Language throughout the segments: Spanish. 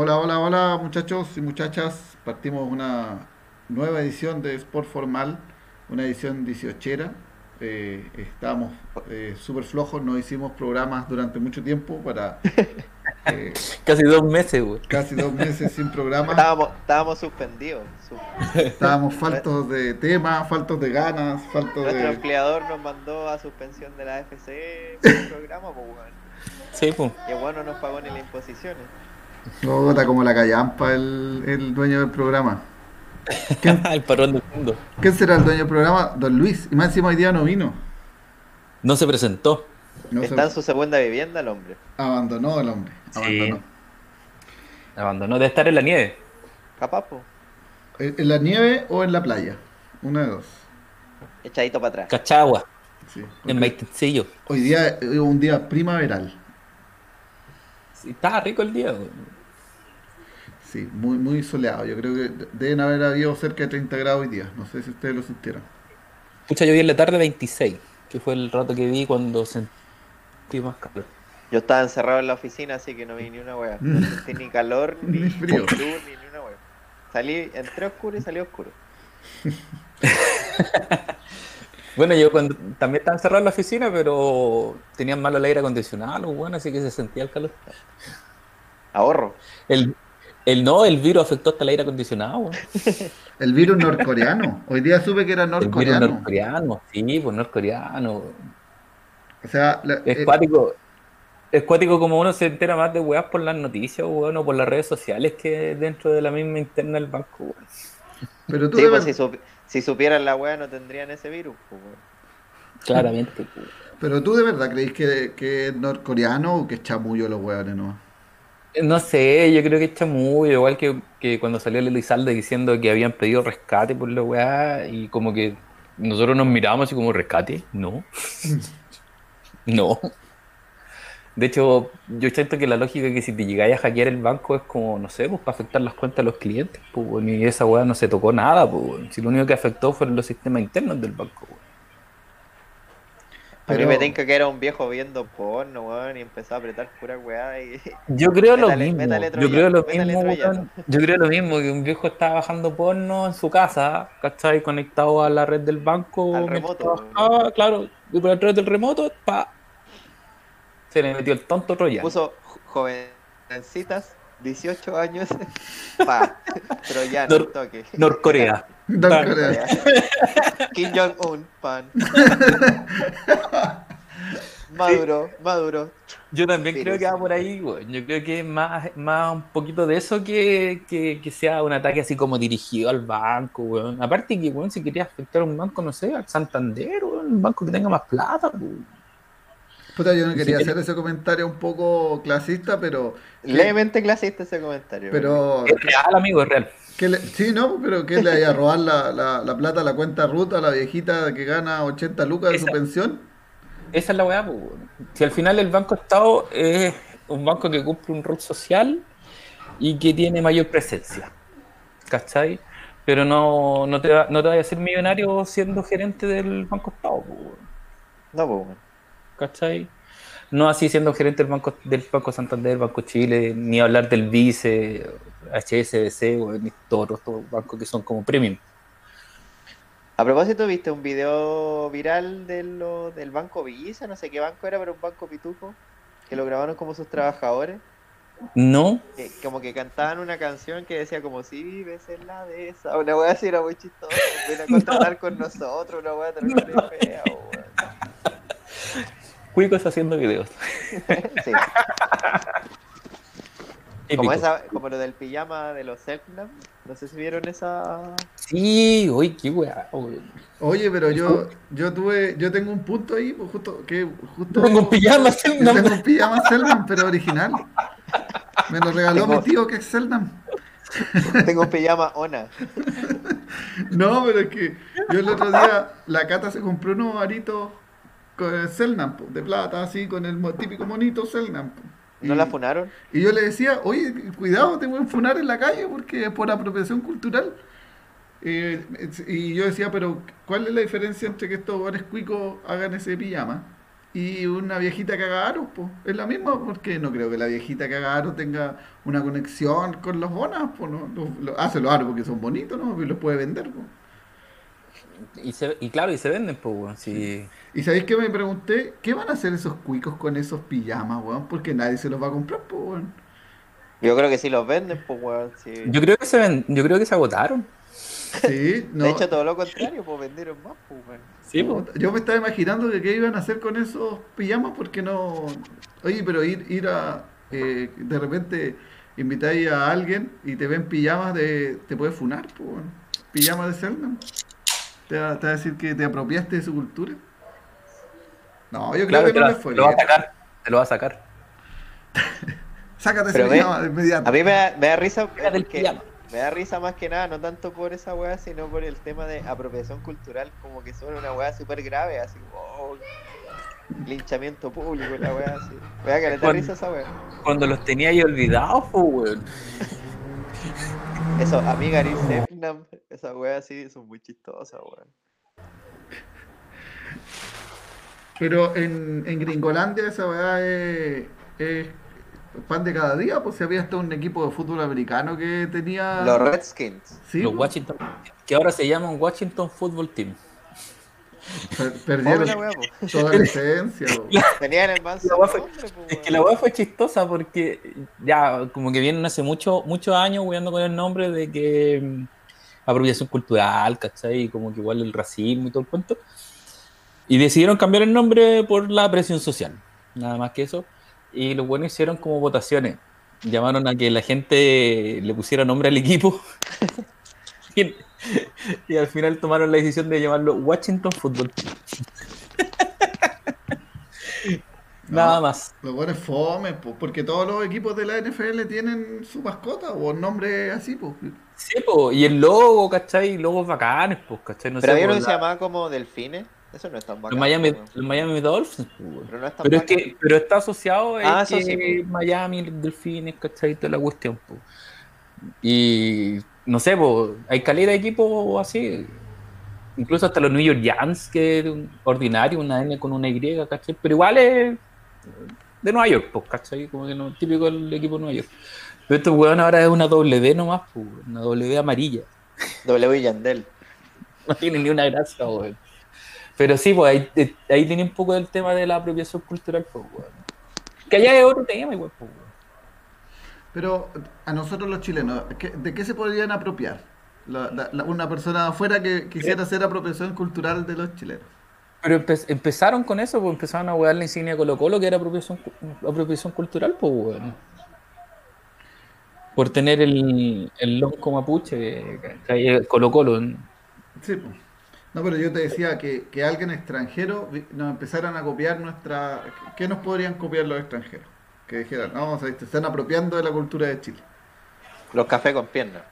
Hola, hola, hola muchachos y muchachas. Partimos una nueva edición de Sport Formal, una edición 18 eh, estábamos eh, súper flojos, no hicimos programas durante mucho tiempo para... eh, casi dos meses, güey. Casi dos meses sin programa. Estábamos, estábamos suspendidos. Estábamos faltos de tema, faltos de ganas, faltos Nuestro de... empleador nos mandó a suspensión de la AFC por el programa, pues, weón. Sí, pues. Y bueno, nos pagó ni las imposiciones. No, está como la callampa el, el dueño del programa. ¿Quién, el parón del mundo. ¿Quién será el dueño del programa? Don Luis. Y más encima hoy día no vino. No se presentó. No Está se... en su segunda vivienda el hombre. Abandonó el hombre. Abandonó. Sí. Abandonó de estar en la nieve. Capapo. ¿En la nieve o en la playa? Una de dos. Echadito para atrás. Cachagua. Sí, en Maitencillo. Hoy día es un día primaveral. Sí, estaba rico el día. Güey. Sí, muy, muy soleado. Yo creo que deben haber habido cerca de 30 grados hoy día. No sé si ustedes lo sintieron. Pucha, yo vi en la tarde 26, que fue el rato que vi cuando sentí más calor. Yo estaba encerrado en la oficina, así que no vi ni una wea. No sentí ni calor, ni, Ni frío. luz, ni, ni una wea. Salí, entré oscuro y salí oscuro. Bueno, yo cuando, también estaba encerrado en la oficina, pero tenían malo el aire acondicionado, bueno, así que se sentía el calor. Ahorro. El, el no, el virus afectó hasta el aire acondicionado. El virus norcoreano. Hoy día supe que era El virus norcoreano. norcoreano, sí, pues norcoreano. O sea, la- Es eh, cuático. Es cuático como uno se entera más de weas por las noticias, weón, o por las redes sociales que dentro de la misma interna del banco, weón. pero tú Sí, pues si, si supieran la wea no tendrían ese virus, pues, weón. Claramente, pero tú de verdad creéis que, que es norcoreano o que es chamullo los hueones, ¿no? No sé, yo creo que está muy igual que, que cuando salió el Elizalde diciendo que habían pedido rescate por la weá y como que nosotros nos miramos así como rescate, no. no. De hecho, yo siento que la lógica es que si te llegáis a hackear el banco es como, no sé, pues para afectar las cuentas de los clientes, pues, y esa weá no se tocó nada, pues, si lo único que afectó fueron los sistemas internos del banco, weón. A mí Pero- me tinca que era un viejo viendo porno, weón, y empezó a apretar pura weá y... Yo creo lo mismo. Yo creo lo mismo, weón. Yo creo lo mismo, que un viejo estaba bajando porno en su casa, ¿cachai? Conectado a la red del banco. Al remoto, trabajaba, claro, y por a través del remoto, pa. Se le metió el tonto troyano. Puso jo- jovencitas, 18 años, pa, troyano, Nor- toque. Norcorea. Norcorea. Kim Jong-un, pan. Maduro, Maduro. Yo también Virus. creo que va por ahí, weón. Yo creo que es más, más un poquito de eso que, que, que sea un ataque así como dirigido al banco, weón. Aparte que, weón, si querías afectar a un banco, no sé, al Santander, weón, un banco que tenga más plata, weón. Puta, yo no quería hacer ese comentario un poco clasista, pero. Levemente clasista ese comentario. Pero. Es real, amigo, es real. Que le- sí, no, pero que le vaya a robar la, la, la plata a la cuenta ruta a la viejita que gana 80 lucas de su pensión. Esa es la weá, pues. Si al final el Banco Estado es un banco que cumple un rol social y que tiene mayor presencia. ¿Cachai? Pero no, no te, va- no te vayas a ser millonario siendo gerente del Banco Estado, pues. No, pues, weón. ¿cachai? No así siendo gerente del Banco, del Banco Santander, Banco Chile, ni hablar del Vice, HSBC, weón, ni todos los bancos que son como premium. A propósito, ¿viste un video viral de lo, del banco Visa? No sé qué banco era, pero un banco pituco. Que lo grabaron como sus trabajadores. No, Que, como que cantaban una canción que decía como si vives en la de esa. Una wea así era muy chistosa. Ven a contratar con nosotros, una wea terrible fea, weón. Cuicos haciendo videos. Sí. Como, esa, como lo del pijama de los Selknam. No sé si vieron esa. Sí, uy, qué weá. Oye, pero yo, yo tuve, yo tengo un punto ahí, pues justo, que justo. Tengo un pijama, Selknam. tengo un pijama pero original. Me lo regaló Tengo- mi tío que es Selman. Tengo un pijama Ona. No, pero es que yo el otro día, la Cata se compró unos aritos Selnam, po, de plata, así, con el típico monito Selnam. po. ¿No Y- la funaron? Y yo le decía, oye, cuidado, te pueden funar en la calle porque es por apropiación cultural. Eh, y yo decía, pero ¿cuál es la diferencia entre que estos hogares cuicos hagan ese pijama y una viejita que haga aros, pues. Es la misma, porque no creo que la viejita que haga aros tenga una conexión con los bonas, pues. No, Los- los- hace los aros porque son bonitos, ¿no? Y los puede vender, pues. Y, se- y claro, y se venden, pues, weón. Sí. Y sabéis que me pregunté, ¿qué van a hacer esos cuicos con esos pijamas, weón? Porque nadie se los va a comprar, pues, weón. Yo creo que si los venden, pues weón. sí. Yo creo que se ven, yo creo que se agotaron. Sí, no. De hecho, todo lo contrario, pues vendieron más, pues weón. Sí, pues. Yo me estaba imaginando que qué iban a hacer con esos pijamas porque no... Oye, pero ir, ir a... eh, de repente invitáis a alguien y te ven pijamas de... Te puede funar, pues, weón. Pijamas de Zelda. ¿Te va, te va a decir que te apropiaste de su cultura? No, yo creo Claro, que te no lo, fue te lo va a sacar. Te lo va a sacar. Sácate ese pijama de inmediato. A mí me da, me da risa porque me da risa más que nada, no tanto por esa weá, sino por el tema de apropiación cultural, como que suena una weá súper grave, así, oh, linchamiento público, la weá así. Weá que le da Cuando- risa esa weá. Cuando los tenía ahí olvidados, weón. Eso, amiga Gary Sepnam, esa weá así son muy chistosas, weón. Pero en, en Gringolandia esa weá es, es pan de cada día, pues si había hasta un equipo de fútbol americano que tenía... Los Redskins. Sí, los pues, Washington. Que ahora se llaman Washington Football Team. per- perdieron po. toda la esencia. pues. Tenían el manso fue- po, Es que la weá fue chistosa porque ya como que vienen hace mucho, muchos años weando con el nombre de que apropiación cultural, ¿cachai? Y como que igual el racismo y todo el cuento. Y decidieron cambiar el nombre por la presión social, nada más que eso. Y los buenos hicieron como votaciones. Llamaron a que la gente le pusiera nombre al equipo. y, y al final tomaron la decisión de llamarlo Washington Football. Nada No. más. Los buenos fome, pues, porque todos los equipos de la NFL tienen su mascota o nombre así, pues. Sí, po, y el logo, ¿cachai? Logos bacanes, pues, ¿cachai? No Pero había uno que se la- llamaba como Delfines. Eso no es tan los, bacán. Miami, los Miami Dolphins, pues. Pero no es tan Pero es que, pero está asociado a Ah, que sí. Miami, Delfines, ¿cachai? Toda la cuestión, po. Y no sé, pues, hay calidad de equipo así. Incluso hasta los New York Giants, que es un ordinario, una N con una Y, ¿cachai? Pero igual es de Nueva York, pues, ¿cachai? Como que no, típico del equipo de Nueva York. Pero estos weón ahora es una W nomás, pues, una W amarilla. W Yandel. no tiene ni una gracia, weón. Pero sí, pues ahí, eh, ahí tiene un poco del tema de la apropiación cultural, pues, weón. Que allá es otro tema, igual, pues, weón. Pero a nosotros los chilenos, ¿qué- ¿de qué se podrían apropiar? La- la- la- una persona afuera que quisiera hacer apropiación cultural de los chilenos. Pero empe- empezaron con eso, pues empezaron a wear la insignia de Colo Colo, que era apropiación, apropiación cultural, pues, weón. Por tener el, el lonco mapuche, ¿cachai? Colo Colo. Sí, pues. No, pero yo te decía que, que alguien extranjero nos empezaran a copiar nuestra... ¿Qué nos podrían copiar los extranjeros? Que dijeran, no, o sea, se están apropiando de la cultura de Chile. Los cafés con piernas.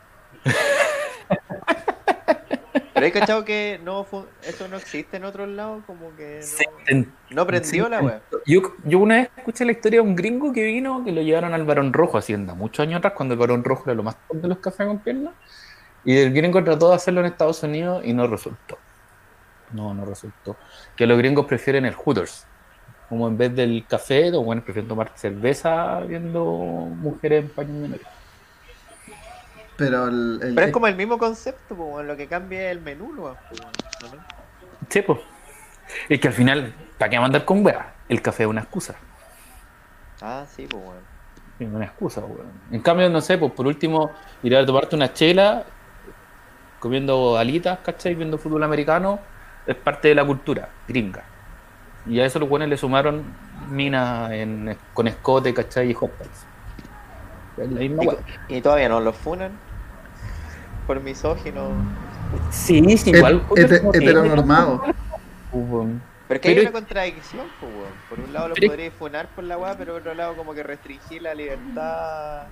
Pero hay cachado que no eso no existe en otros lados, como que no, no prendió la wea. Yo, yo una vez escuché la historia de un gringo que vino, que lo llevaron al Barón Rojo, Hacienda, muchos años atrás, cuando el Barón Rojo era lo más top de los cafés con piernas. Y el gringo trató de hacerlo en Estados Unidos y no resultó. No, no resultó. Que los gringos prefieren el Hooters. Como en vez del café, los buenos prefieren tomar cerveza viendo mujeres en paños menores. Pero el... el- Pero es como el mismo concepto, weón, lo que cambia es el menú, ¿no? Sí, pues. Es que al final, ¿para qué mandar con wea? El café es una excusa. Ah, sí, pues, weón. Es una excusa, weón. En cambio, no sé, pues por último, ir a tomarte una chela, comiendo alitas, ¿cachai? Viendo fútbol americano, es parte de la cultura gringa. Y a eso los buenos le sumaron minas en- con escote, ¿cachai? Y hot dogs. Es la misma Y, weá. y todavía no los funan por misógino. Sí, sí, igual. como que- heteronormado. Pero es que hay Pero- una contradicción, pues. Por un lado los Pero- podríais funar por la weá, pero por otro lado como que restringir la libertad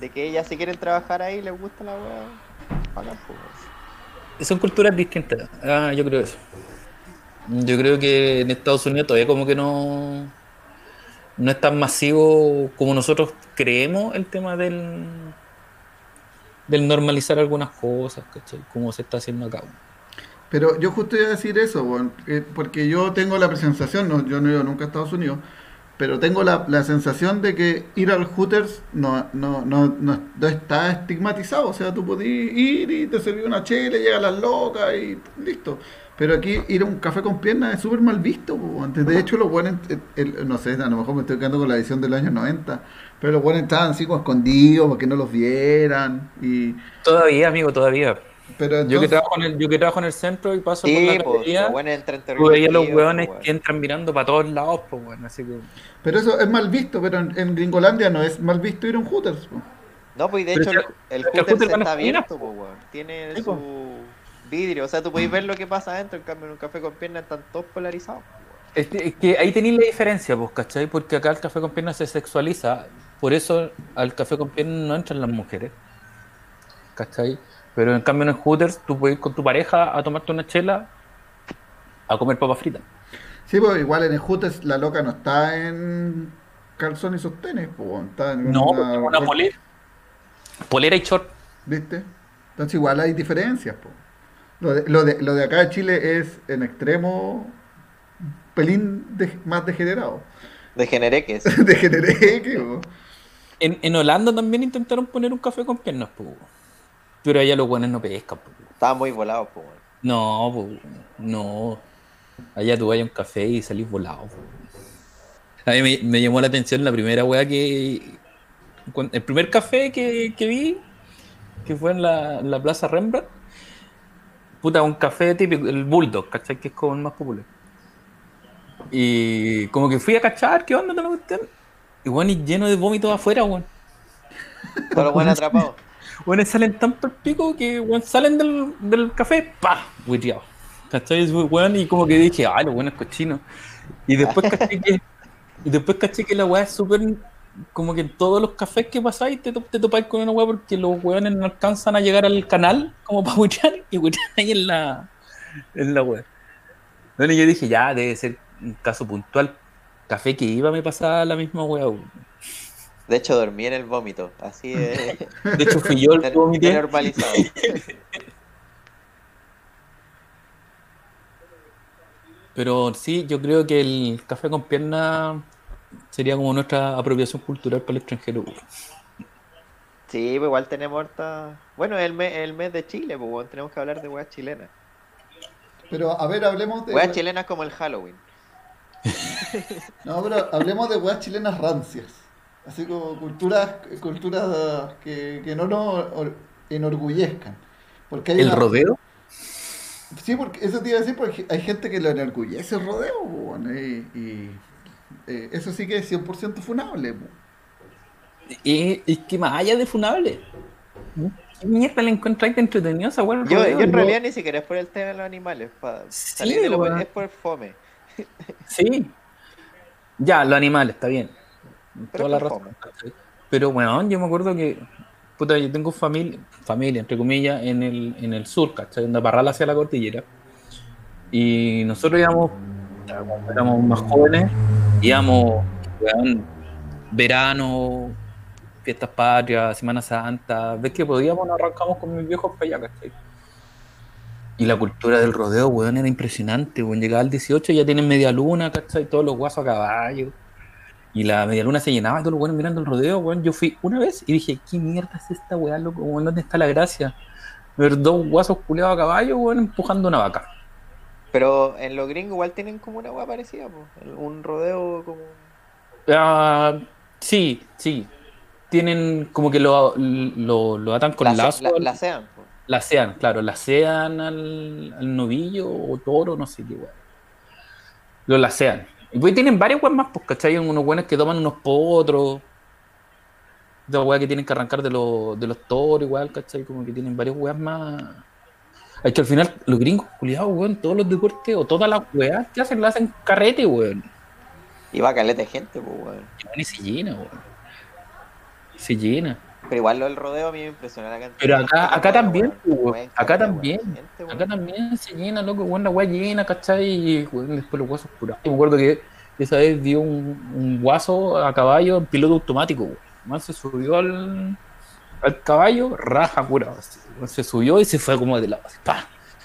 de que ellas si quieren trabajar ahí, les gusta la weá. Son culturas distintas. Ah, yo creo eso. Yo creo que en Estados Unidos todavía como que no, no es tan masivo como nosotros creemos el tema del, del normalizar algunas cosas. Como se está haciendo acá. Pero yo justo iba a decir eso, eh, porque yo tengo la sensación, no, yo no he ido nunca a Estados Unidos, pero tengo la, la sensación de que ir al Hooters no, no, no, no, está estigmatizado. O sea, tú podías ir y te serví una chela, llega las locas y listo. Pero aquí ir a un café con piernas es súper mal visto. po. De hecho, los buenos, el- no sé, a lo mejor me estoy quedando con la edición del año 90, pero los buenos estaban así como escondidos para que no los vieran. Y, Todavía, amigo, todavía. pero Yo que, trabajo en el, yo que trabajo en el centro y paso por Sí, la pues, galería, los hueones fríos, que entran mirando para todos lados, pues bueno, así que... pero eso es mal visto, pero en, en Gringolandia no es mal visto ir a un Hooters. po. No, pues y de Pero hecho el, el Hooters está abierto, pues, weón. Tiene Sí, su pues. vidrio, o sea, tú podés ver lo que pasa adentro, en cambio en un café con piernas están todos polarizados. Es que, es que ahí tenéis la diferencia, pues, ¿cachai? Porque acá el café con piernas se sexualiza, por eso al café con piernas no entran las mujeres, ¿cachai? Pero en cambio en el Hooters tú puedes ir con tu pareja a tomarte una chela, a comer papas fritas. Sí, pues igual en el Hooters la loca no está en calzón y sostenes, po, está en No, una, una polera. Polera y short. ¿Viste? Entonces igual hay diferencias, po. Lo de, lo de, lo de acá de Chile es en extremo un pelín de- más degenerado. Degeneré que es. Degeneré, que, po. En, en Holanda también intentaron poner un café con piernas, pues. Pero allá los buenos no pescan, pues. Estaban muy volados, pues. No, pues, no. Allá tú vas a un café y salís volado. po. A mí me, me llamó la atención la primera weá que. El primer café que, que vi, que fue en la, Plaza Rembrandt. Puta, un café típico, el Bulldog, ¿cachai? Que es como el más popular. Y como que fui a cachar, ¿qué onda? toda la cuestión? Y bueno, y lleno de vómitos afuera, weón. Todos los buenos atrapados. Bueno, salen tan pico que weón, salen del, del café, pa, huirriado. ¿Cachai? Es, y como que dije, ay, los buenos cochinos. Y después caché que, y después caché que la weá es súper. Como que en todos los cafés que pasáis te, te topáis con una weá porque los weones no alcanzan a llegar al canal como para huirrear y huirrean ahí en la, en la weá. Bueno, yo dije, ya, debe ser un caso puntual. Café que iba me pasaba la misma weá. De hecho, dormí en el vómito. Así es. De hecho, fui yo el vomité. normalizado. Pero sí, yo creo que el café con pierna sería como nuestra apropiación cultural para el extranjero. Sí, pues igual tenemos harta. Bueno, el mes, el mes de Chile, pues tenemos que hablar de weas chilenas. Pero a ver, hablemos de. Weas chilenas como el Halloween. No, pero hablemos de weas chilenas rancias. Así como culturas, culturas que, que no nos or- enorgullezcan. Porque hay ¿El una- rodeo? Sí, porque eso te iba a decir, porque hay gente que lo enorgullece el rodeo, bueno, y, y, eh, eso sí que es 100% funable. Y, y que más allá de funable. ¿Qué mierda le encontráis de entretenido a esa Yo, yo en realidad ni siquiera es por el tema de los animales. pa- Sí, salir de lo- es por fome. Sí. Ya, los animales, está bien. Pero Toda la razón. Pero bueno, yo me acuerdo que. Puta, yo tengo familia, familia, entre comillas, en el, en el sur, ¿cachai? En Parral hacia la cordillera. Y nosotros íbamos, cuando éramos más jóvenes, íbamos, verano, fiestas patrias, Semana Santa, ves que podíamos, nos arrancamos con mis viejos para allá, ¿cachai? Y la cultura del rodeo, weón, era impresionante, weón. Llegaba al 18 y ya tienen media luna, ¿cachai? Todos los guasos a caballo. Y la media luna se llenaba, todos los weones mirando el rodeo, weón. Yo fui una vez y dije, ¿qué mierda es esta weá, loco? weón? ¿Dónde está la gracia? Ver dos guasos culeados a caballo, weón, empujando una vaca. Pero en los gringos igual tienen como una wea parecida, pues. Un rodeo como. Ah, sí, sí. Tienen como que lo, lo, lo atan con la, lazo. la, la sean. La sean, claro, la sean al, al novillo o toro, no sé qué weón. Lo lacean. Y pues tienen varios weón más, pues, ¿cachai? Unos weones que toman unos potros. De weas que tienen que arrancar de, los de los toros, igual, ¿cachai? Como que tienen varios weas más. Es que al final, los gringos, culiados, weón, todos los deportes o todas las weas que hacen, la hacen carrete, weón. Y va caleta de gente, pues, weón, y se llena, weón. Se llena. Pero igual lo del rodeo a mí me impresiona la cantidad. Pero acá- acá también, weón. pues, acá también. Acá también se llena, loco, weón, la weá llena, ¿cachai? Y weón, después los guasos curados. Yo me acuerdo que esa vez dio un, un guaso a caballo en piloto automático, weón. Man se subió al, al caballo, raja curado. Se subió y se fue como de lado.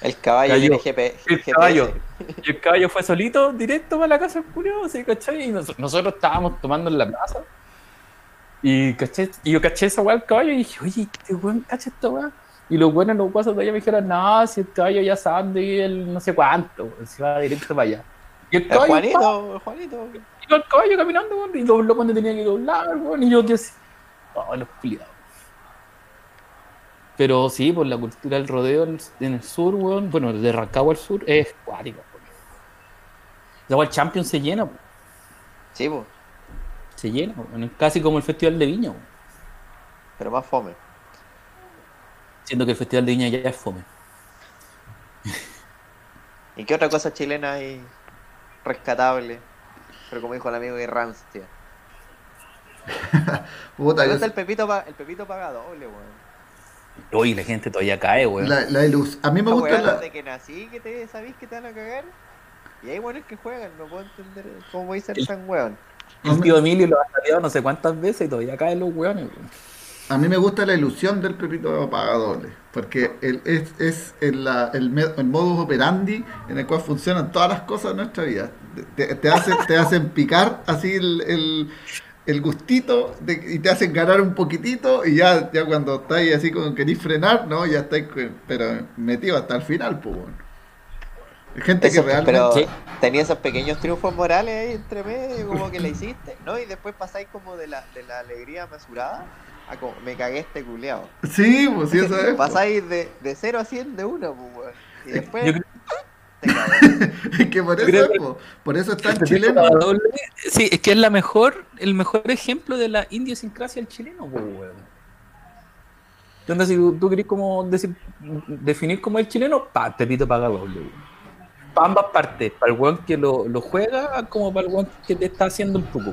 El caballo Cayó. tiene GP, El GPS. caballo. Y el caballo fue solito, directo para la casa del culiao, ¿sí, ¿cachai? Y nos- nosotros estábamos tomando en la plaza. Y, ¿cachai? y yo caché esa weá del caballo y dije, oye, este weón cacha esta weá. Y los buenos, los guasos de allá me dijeron, no, si el caballo ya sabe vive el no sé cuánto, weón, se va directo para allá. Y el El caballo, pa, Juanito, el Juanito. iba el caballo caminando, weón, y dobló cuando tenía que doblar, weón, y yo así, oh, los culiados. Pero sí, por la cultura del rodeo en, el sur, weón, bueno, de Rancagua al sur es cuático, weón. Luego el Champions se llena, weón, Sí, pues, se llena, casi como el Festival de Viña, pero más fome. siendo que el Festival de Viña ya es fome. ¿Y qué otra cosa chilena hay rescatable? Pero como dijo el amigo de rancia. Puta, el Pepito, pa- el Pepito paga doble, weón. Uy, la gente todavía cae, weón. la, la ilus- A mí me gusta la. desde que nací que te sabís que te van a cagar. Y hay buenos que juegan, no puedo entender cómo voy a ser El- tan weón. El tío Emilio lo ha salido no sé cuántas veces y todavía caen los weón. A mí me gusta la ilusión del Pepito paga doble, porque el- es, es el, el, el modus operandi en el cual funcionan todas las cosas de nuestra vida. Te, te hacen, te hacen picar así el, el, gustito de- y te hacen ganar un poquitito y ya, ya cuando estáis así como querís frenar, ¿no? Ya estáis pero metido hasta el final, pues bueno. Hay gente Eso, que realmente... pero Sí. tenía esos pequeños triunfos morales ahí entre medio, como que la hiciste, ¿no? Y después pasáis como de la, de la alegría mesurada a como me cagué este culeado. Sí, pues sí, eso es. pues. Pasáis de, de 0 a 100 de una, pues, weón. Y después Yo creo te. Es que por eso, es, que- po. por eso es tan el chileno. Sí, es que es la mejor, el mejor ejemplo de la idiosincrasia del chileno, pues, weón. Entonces, si tú, tú querés como decir, definir como el chileno, pa, Pepito paga doble, weón. Para ambas partes, para el weón que lo, lo juega, como para el weón que te está haciendo un poco.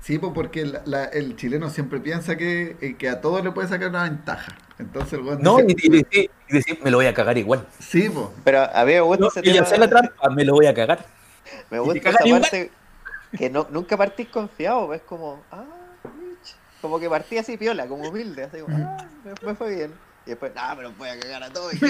Sí, pues porque la- la- el chileno siempre piensa que, eh, que a todos le puede sacar una ventaja. Entonces el weón No, y, dice- y decir, y decir, me lo voy a cagar igual. Sí, pues. Pero a mí me gusta No, ese y tema. hacer la trampa, me lo voy a cagar. Me gusta esa parte que no, nunca partís confiado, es como, ah, bitch. como que partí así piola, como humilde, así como, ah, me, me fue bien. Y después, ah, pero voy a cagar a todos.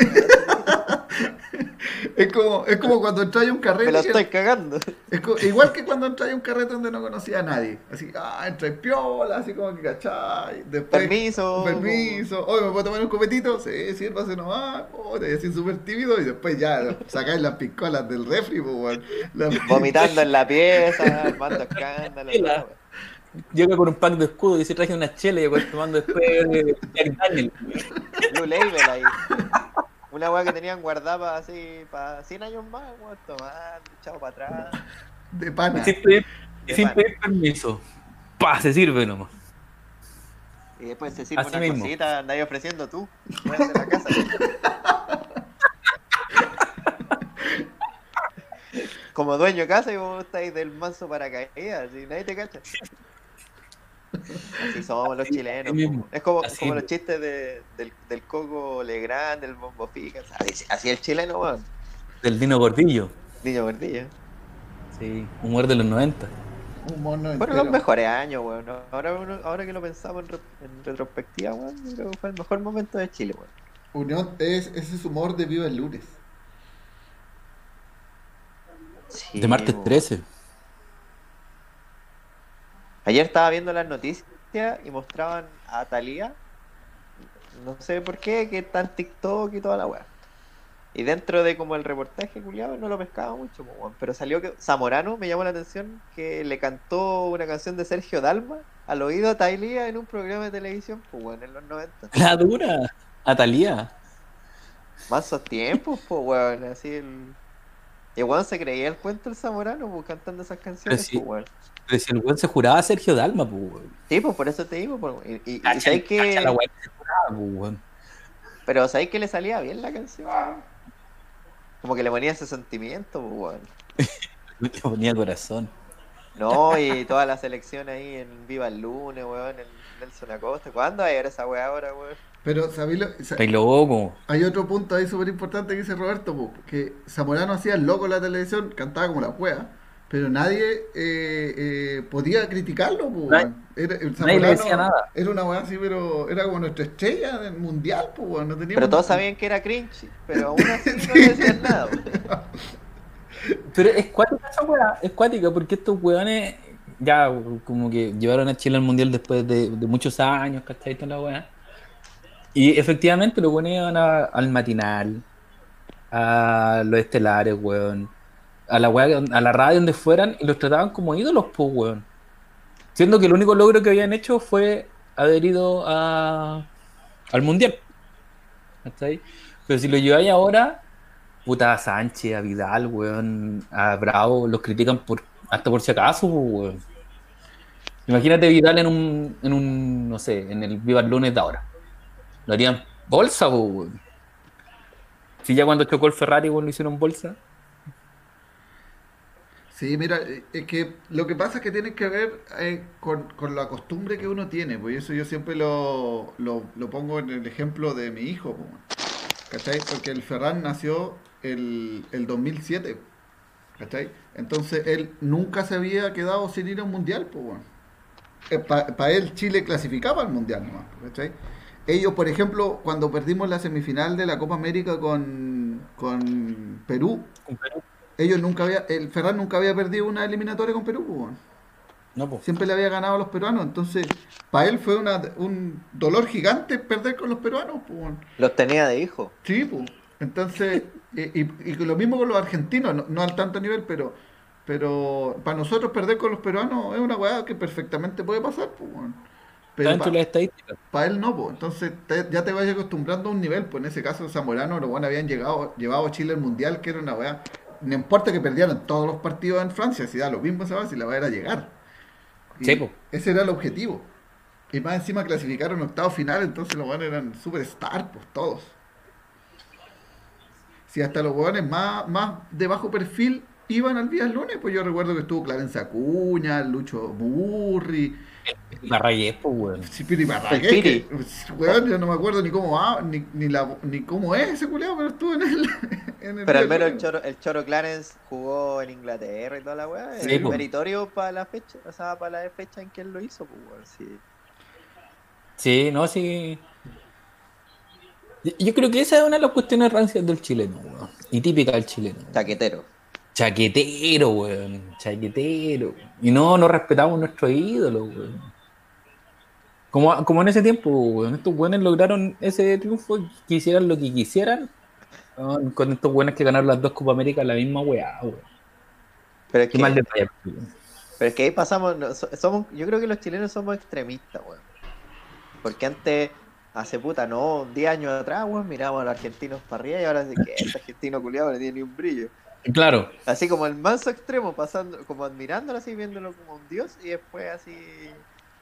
Es como, es como cuando entras a un carrete. Me lo estoy cagando. es igual que cuando entras a un carrete donde no conocía a nadie. Así, ah, entras piola, así como que cachai. Después, Permiso. Permiso. Oye, ¿me puedo tomar un copetito? Sí, sírvase nomás. Y así súper tímido. Y después ya sacáis las piscolas del refri, pues, Vomitando en la pieza, armando escándalos. Sí, la- todo, wea. Llega con un pack de escudo y dice traje una chela y yo tomando después eh, Jack Daniel. Blue Label ahí. Una weá que tenían guardada así para 100 años más, weón, tomando, echado para atrás. De pana. Sin pedir, De sin pana. pedir permiso. Pa, se sirve nomás. Y después se sirve Así una mismo. cosita, andáis ofreciendo tú. weón, de la casa. Como dueño de casa y vos estáis del manso paracaídas, y nadie te cacha. Así somos los chilenos. Es como, Así como los chistes de, del, del Coco Legrand, del Bombo Fica. Así, así el chileno, weón. Del Dino Gordillo. Niño gordillo. Sí, humor de los 90. Un mono Fueron entero. los mejores años, weón. Ahora, uno- ahora que lo pensamos en, re- en retrospectiva, weón, creo que fue el mejor momento de Chile, weón. Unión es ese es humor de Viva el lunes. Sí, De martes weón. 13. Ayer estaba viendo las noticias y mostraban a Thalía, no sé por qué, que está en TikTok y toda la weá. Y dentro de como el reportaje culiado no lo pescaba mucho, pero salió que Zamorano me llamó la atención que le cantó una canción de Sergio Dalma al oído a Thalía en un programa de televisión, pues weón, en los 90. La dura. Atalía. Mansos tiempos, pues weón, así el... Y weón se creía el cuento el Zamorano, pues cantando esas canciones, sí. pues weón. Pero si el weón se juraba a Sergio Dalma, pues weón. Sí, pues por eso te digo, pues, y, y, y Cacha, sabes que... cacha la que se juraba, pues weón. Pero ¿sabéis que le salía bien la canción? Como que le ponía ese sentimiento, pues, weón. Le ponía corazón. No, y toda la selección ahí en Viva el Lunes, weón, en Nelson Acosta. ¿Cuándo va a llegar esa weá ahora, weón? Pero, ¿sabéis lo? sa- Ay, loco. Hay otro punto ahí súper importante que dice Roberto, po, que Zamorano hacía el loco en la televisión, cantaba como la cueva, pero nadie eh, eh, podía criticarlo. Pues, Nadie- era, el nadie le decía nada. Era una weá así, pero era como nuestra estrella del mundial. Weón, no teníamos Pero todos sabían que era cringe, pero aún así no le decían nada. Pero es cuática esa weá, es cuática, porque estos weones ya como que llevaron a Chile al mundial después de, de muchos años, ¿cachai? Toda la weá. Y efectivamente weones iban a- al matinal, a los estelares, weón, a la weá, a la radio donde fueran, y los trataban como ídolos, pues, weón. Siendo que el único logro que habían hecho fue haber ido a, al mundial. Pero si lo lleváis ahora, puta a Sánchez, a Vidal, weón, a Bravo, los critican por hasta por si acaso, pues, weón. Imagínate Vidal en un, en un, no sé, en el Viva el Lunes de ahora. Lo harían bolsa, pues. Si ya cuando chocó el Ferrari, weón, lo hicieron bolsa. Sí, mira, eh, es que lo que pasa es que tiene que ver eh, con, con la costumbre que uno tiene, pues eso yo siempre lo, lo, lo pongo en el ejemplo de mi hijo, pues, ¿cachai? Porque el Ferran nació el, el 2007, ¿cachai? Entonces él nunca se había quedado sin ir a un mundial, pues, Para él Chile clasificaba al mundial nomás, ¿cachai? Ellos, por ejemplo, cuando perdimos la semifinal de la Copa América con, con Perú, ellos nunca había, el Ferran nunca había perdido una eliminatoria con Perú, pues. No, pues. siempre le había ganado a los peruanos, entonces para él fue una, un dolor gigante perder con los peruanos, pues. Los tenía de hijo. Sí, pues. Entonces, y, y- y lo mismo con los argentinos, no, no al tanto nivel, pero pero para nosotros perder con los peruanos es una weá que perfectamente puede pasar, pues. Está Pero dentro de las para él no, pues. Entonces te- ya te vayas acostumbrando a un nivel, pues en ese caso Zamorano, los buenos habían llegado, llevado a Chile al Mundial, que era una weá. No importa que perdieran todos los partidos en Francia, si da lo mismo, ¿sabes? Si la weá era llegar. Y Sí, ese era el objetivo. Y más encima clasificaron octavo final, entonces los weones eran superstar, pues todos. Si hasta los weones más, más de bajo perfil iban al día lunes, pues yo recuerdo que estuvo Clarence Acuña, Lucho Burri, Rayé, pues, weón. Sí, Piri Barragué, El Piri. que, weón, yo no me acuerdo ni cómo va, ni, ni, la, ni cómo es ese culeado, pero estuvo en el. En el Pero al menos el. Choro, el Choro Clarence jugó en Inglaterra y toda la weá. Sí, es po. meritorio para la fecha, o sea, para la fecha en que él lo hizo, pues weón, sí. Sí, no, sí. Yo- creo que esa es una de las cuestiones rancias del chileno, weón. Y típica del chileno. Chaquetero. Chaquetero, weón. Chaquetero. Y no, no respetamos nuestros ídolos, weón. Como, como en ese tiempo, weón. Estos weones lograron ese triunfo, quisieran lo que quisieran. weón, Con estos weones que ganaron las dos Copa América, la misma weá, weón. Pero es Qué que, mal detalle, weón. pero es que ahí pasamos, no, somos, yo creo que los chilenos somos extremistas, weón. Porque antes, hace puta, no, 10 años atrás, weón, mirábamos a los argentinos para arriba y ahora sí que este argentino culiado no tiene ni un brillo. Claro, Así como el manso extremo, pasando, como admirándolo así, viéndolo como un dios y después así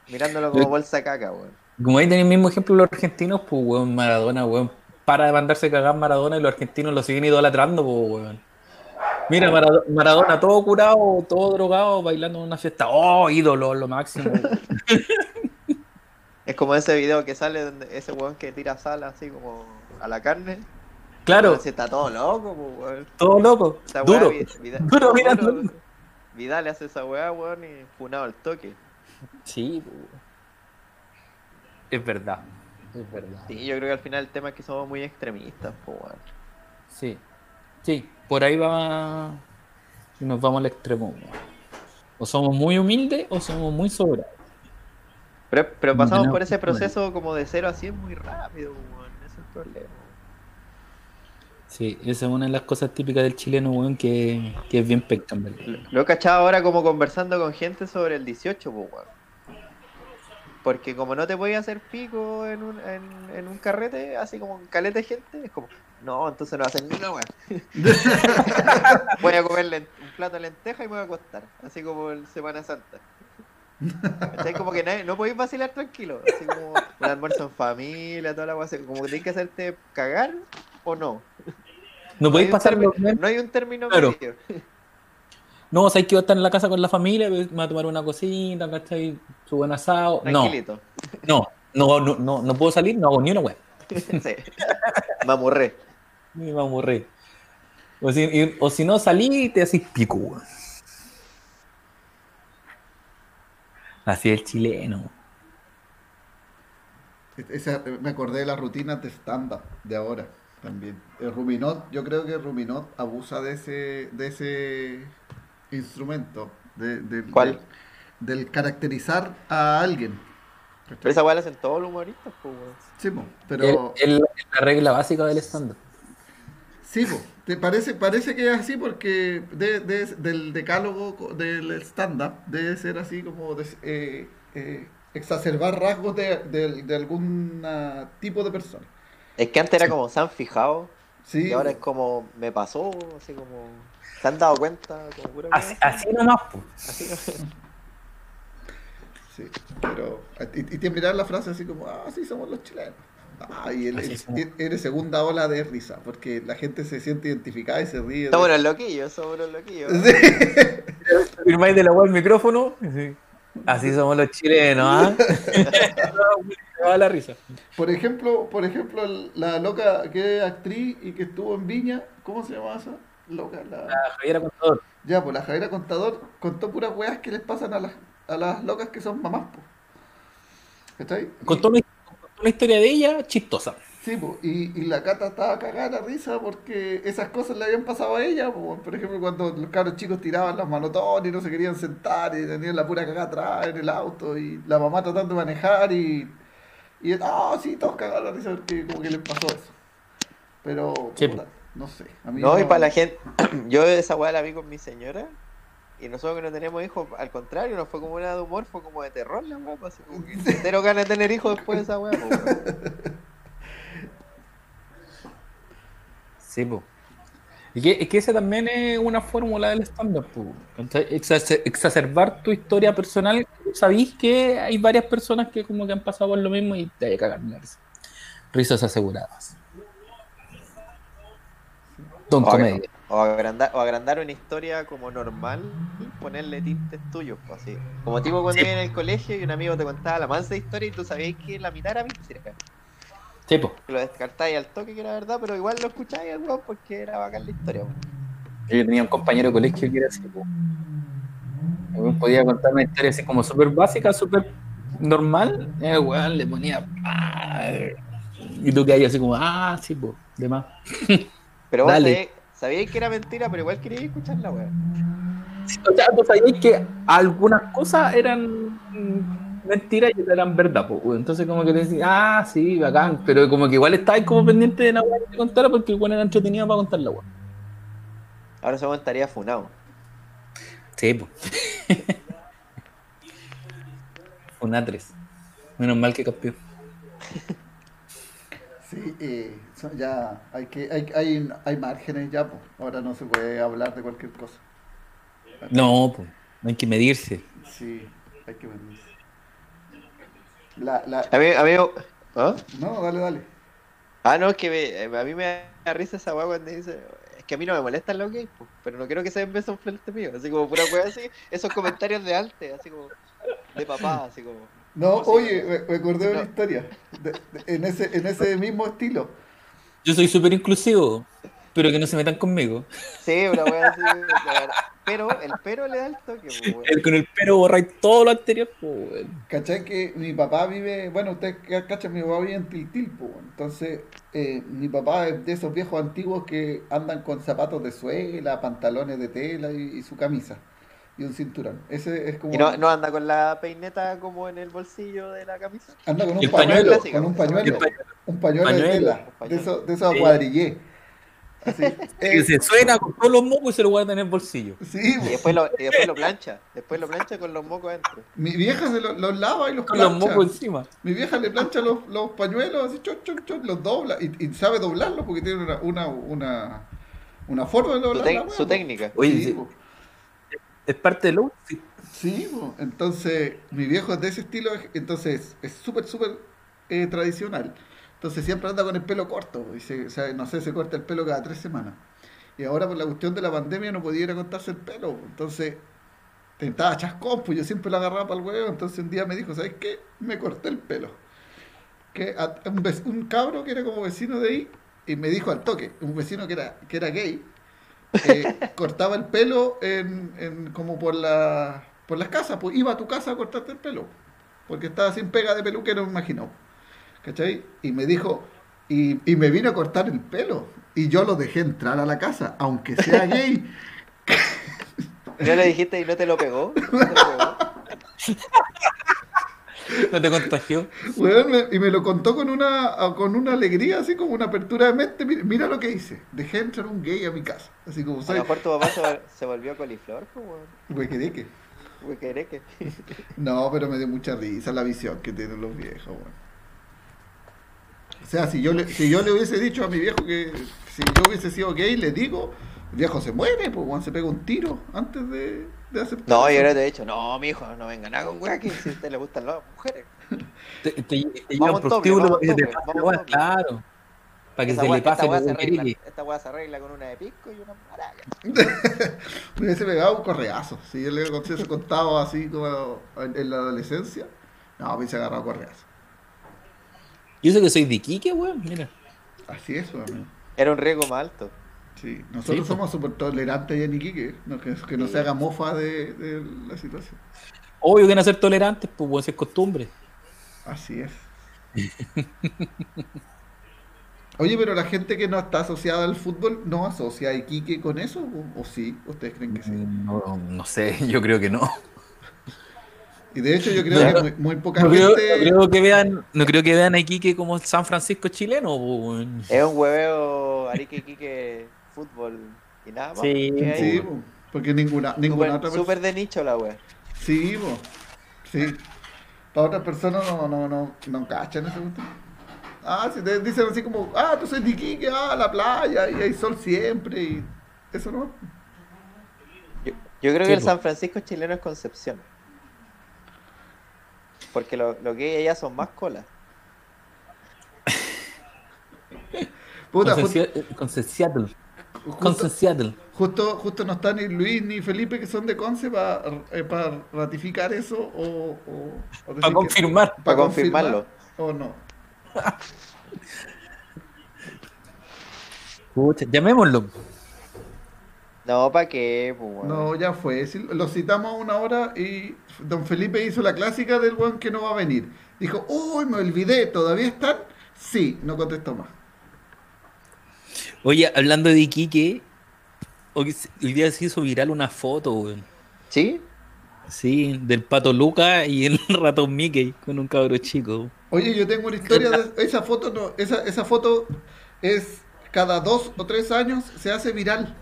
mirándolo como bolsa caca, weón. como ahí tenía el mismo ejemplo los argentinos, pues, weón, Maradona, weón. Para de mandarse cagar Maradona y los argentinos lo siguen idolatrando, pues, weón. Mira, Marado- Maradona, todo curado, todo drogado, bailando en una fiesta. ¡Oh, ídolo, lo máximo! Es como ese video que sale donde ese weón que tira sal así como a la carne. Claro, si está todo loco, pues, weón. todo loco, Esa weá, duro. Vida- duro mirando. duro. Vidal hace esa weá, weón, y funado al toque. Sí, pues, weón. Es verdad, es verdad. Sí, yo creo que al final el tema es que somos muy extremistas, pues, weón. Sí, sí, por ahí va y nos vamos al extremo. weón. O somos muy humildes o somos muy sobrados. Pero, pero pasamos por ese proceso como de 0 a 100 muy rápido, weón. Ese es el problema. Sí, esa es una de las cosas típicas del chileno, weón, que, que es bien pecta, en verdad. Lo, he cachado ahora como conversando con gente sobre el 18, pues, weón. Porque como no te podías hacer pico en un, en, en un carrete, así como un calete de gente, es como, no, entonces no hacen ni una weá. voy a comer un plato de lenteja y me voy a acostar, así como en Semana Santa. ¿Cachai? Como que no podéis vacilar tranquilo, así como un almuerzo en familia, toda la así como que tenés que hacerte cagar o no. No podéis pasar término- los meses. No hay un término Claro. medio. No, o sea, que voy a estar en la casa con la familia, me voy a tomar una cosita, ¿cachai? Su buen asado. No, Tranquilito. no, no, no, no, no puedo salir, no hago ni una weá. sí. Me amurré. Me va a aburrir. O si, y- o si no salí, te haces pico, weón. Así es el chileno. Esa- me acordé de las rutinas de stand-up de ahora también. El Ruminot, yo creo que Ruminot abusa de ese, de ese instrumento, de, del- ¿Cuál? Del, del caracterizar a alguien. Pero esa weá la hacen todos los humoristas, pues. Sí, po, pero es la, regla básica del stand sí, po, te parece, parece que es así porque de, de- del decálogo del stand-up debe ser así como des- eh, eh, exacerbar rasgos de, de, de algún tipo de persona. Es que antes era como se han fijado Sí, y ahora es como me pasó, así como se han dado cuenta, como pura. Así, así nomás, pues. Así no- Sí, pero. Y, y te mirar la frase así como, ah, sí, somos los chilenos. Ah, y somos. eres segunda ola de risa, porque la gente se siente identificada y se ríe. Somos los loquillos, somos los loquillos. Sí. Firmáis de la web el micrófono. sí. Así somos los chilenos, ¿ah? Me va la risa. Por ejemplo, por ejemplo, la loca que es actriz y que estuvo en Viña, ¿cómo se llama esa? Loca, la... La Javiera Contador. Ya, pues la Javiera Contador contó puras weas que les pasan a las, a las locas que son mamás, pues. ¿Cachai? Contó una, contó una historia de ella chistosa. Sí, po, y, y la Cata estaba cagada la risa porque esas cosas le habían pasado a ella. po. Por ejemplo, cuando los cabros chicos tiraban las manotones y no se querían sentar y tenían la pura cagada atrás en el auto y la mamá tratando de manejar y. Y ah, sí, todos cagados la risa porque como que les pasó eso. Pero, Sí, puta, no sé. A mí No, y para la gente, yo esa weá la vi con mi señora y nosotros que no tenemos hijos, al contrario, no fue como una de humor, fue como de terror la weá, pues, cero ganas de tener hijos después de esa weá. pues, weón. Sí, pues. Y que, es que esa también es una fórmula del. Exace- Exacerbar tu historia personal. Sabéis que hay varias personas que como que han pasado por lo mismo y te hay que cagar. Risas aseguradas. Don O, Comedia. agra- o agrandar, o agrandar una historia como normal y ponerle tintes tuyos, pues, así. Como tipo cuando Sí. en el colegio y un amigo te contaba la mansa historia y tú sabías que la mitad era mentira. Sí, po. Que lo descartáis al toque que era verdad, pero igual lo escucháis al weón porque era bacán la historia. weón. Yo tenía un compañero de colegio que era así, po. Weón podía contar una historia así como súper básica, súper normal. El weón le ponía. Y tú que hay así como, ah, sí, pues, de más. Pero vos sabíais, sabíais que era mentira, pero igual queríais escuchar la weón. Sí, O sea, tú sabías que algunas cosas eran mentiras y eran verdad, pues. Entonces, como que te decían, ah, sí, bacán. Pero como que igual estabas como pendiente de la weá que te contara porque el weón era entretenido para contar la weá. Ahora weón estaría funado. Sí, pues. Una 3. Menos mal que campeón. Sí, eh, ya hay que hay, hay, hay márgenes ya, pues. Ahora no se puede hablar de cualquier cosa. No, pues, hay que medirse. Sí, hay que venirse. La, la... A mí, a mí, ¿ah? No, dale, dale. Ah, no, es que me- a mí me da risa esa weá cuando dice, es que a mí no me molestan los gays, po, pero no quiero que se den besos frente mío, así como pura weá así, esos comentarios de antes, así como de papá, así como. No, oye, me, me acordé de una historia. de- de- en, ese, en ese mismo estilo. Yo soy súper inclusivo, pero que no se metan conmigo. Sí, weá así, la verdad. pero el pero le da el toque, weón. El, con el pero borráis todo lo anterior, pues. ¿Cachai? Que mi papá vive, bueno, ustedes ca- cachan, mi papá vive en Tiltil, po. entonces eh, mi papá es de esos viejos antiguos que andan con zapatos de suela, pantalones de tela y, y su camisa y un cinturón. Ese es como... Y no, no anda con la peineta como en el bolsillo de la camisa. Anda con un el pañuelo. pañuelo, con un pañuelo, pañuelo. un pañuelo, de tela, de esos de esos Sí. Así. Que Eh, se suena con todos los mocos y se lo guarda en el bolsillo. sí. Y después lo, y después lo plancha, después lo plancha con los mocos adentro. mi vieja se lo- los lava y los Con los plancha. mocos encima. Mi vieja le plancha los, los pañuelos, así, chon, chon, chon, los dobla y, y sabe doblarlos porque tiene una, una, una, una forma de Su, doblar la su po. técnica. Oye, Sí, sí, po. es parte del outfit. Sí, po. entonces mi viejo es de ese estilo, entonces es súper, súper eh, tradicional. Entonces siempre anda con el pelo corto, po, y se- o sea, no sé, se corta el pelo cada tres semanas. Y ahora por la cuestión de la pandemia no podía ir a cortarse el pelo, po. entonces tentaba chascón, pues yo siempre lo agarraba para el huevo, entonces un día me dijo, ¿sabes qué? Me corté el pelo. Que a- un, vec- un cabro que era como vecino de ahí, y me dijo al toque, un vecino que era, que era gay, eh, cortaba el pelo en, en- como por la por las casas, pues iba a tu casa a cortarte el pelo, porque estaba sin pega de peluquero, me imagino. ¿Cachai? Y me dijo, y, y me vino a cortar el pelo, y yo lo dejé entrar a la casa, aunque sea gay. ¿No le dijiste y no te lo pegó? ¿No te lo pegó? ¿No te contagió? Me- y me lo contó con una, con una alegría, así como una apertura de mente. Mira, mira lo que hice. Dejé entrar un gay a mi casa. Así como A soy. lo mejor tu papá se, vol- se volvió coliflor. Güey, ¿querés que? No, pero me dio mucha risa la visión que tienen los viejos, weón. O sea, si yo, le, si yo le hubiese dicho a mi viejo que si yo hubiese sido gay, le digo, el viejo se muere, pues, weón, se pega un tiro antes de, de aceptar. No, yo ahora te he dicho, no, mi hijo, no venga nada con weá, que si a usted le gustan las mujeres. Te, te, te lleva un prostíbulo para que se te pase la weá, claro. Para que Esa se le pase esta weá esta weá se arregla con una de pisco y una maraca. Me hubiese pegado un correazo. Si yo le hubiese contado así como en, en la adolescencia, no, me hubiese agarrado correazo. Yo sé que soy de Iquique, weón, mira. Así es, weón. Era un riesgo más alto. Sí, nosotros Sí, somos súper tolerantes ya en Iquique, no, que, que no se haga mofa de, de la situación. Obvio que no ser tolerantes, pues, si es costumbre. Así es. Oye, pero la gente que no está asociada al fútbol no asocia a Iquique con eso, ¿o, o sí? ¿Ustedes creen que sí? No, no sé, yo creo que no. Y de hecho yo creo que muy, muy poca No creo, gente... no creo que vean, no creo que vean a Iquique como el San Francisco chileno. Es un hueveo Arique Quique fútbol y nada más. Sí, porque ninguna, ninguna Súper otra persona... súper de nicho la wea. Sí, po. sí. Para otras personas no, no, no, no cachan ese gusto. Ah, si te dicen así como, ah, tú soy de Iquique, ah, la playa, y hay sol siempre, y eso no. Yo, yo creo Sí, que el. San Francisco chileno es Concepción. Porque lo- los gays allá son más colas. Puta, Con, ju- Seattle, con Seattle. Justo, Seattle. justo, justo no están ni Luis ni Felipe que son de Conce para ratificar eso o, o, o decir Para confirmar. pa' Para confirmar confirmarlo. O no. Pucha, llamémoslo. No, ¿para qué? Pues, weón? No, ya fue. Sí, Lo citamos a una hora y don Felipe hizo la clásica del buen que no va a venir. Dijo, uy, me olvidé, ¿todavía están? Sí, no contestó más. Oye, hablando de Iquique, hoy día se hizo viral una foto, weón. ¿Sí? Sí, del pato Luca y el ratón Mickey con un cabro chico. Oye, yo tengo una historia de esa foto, no, esa, esa foto es cada dos o tres años se hace viral.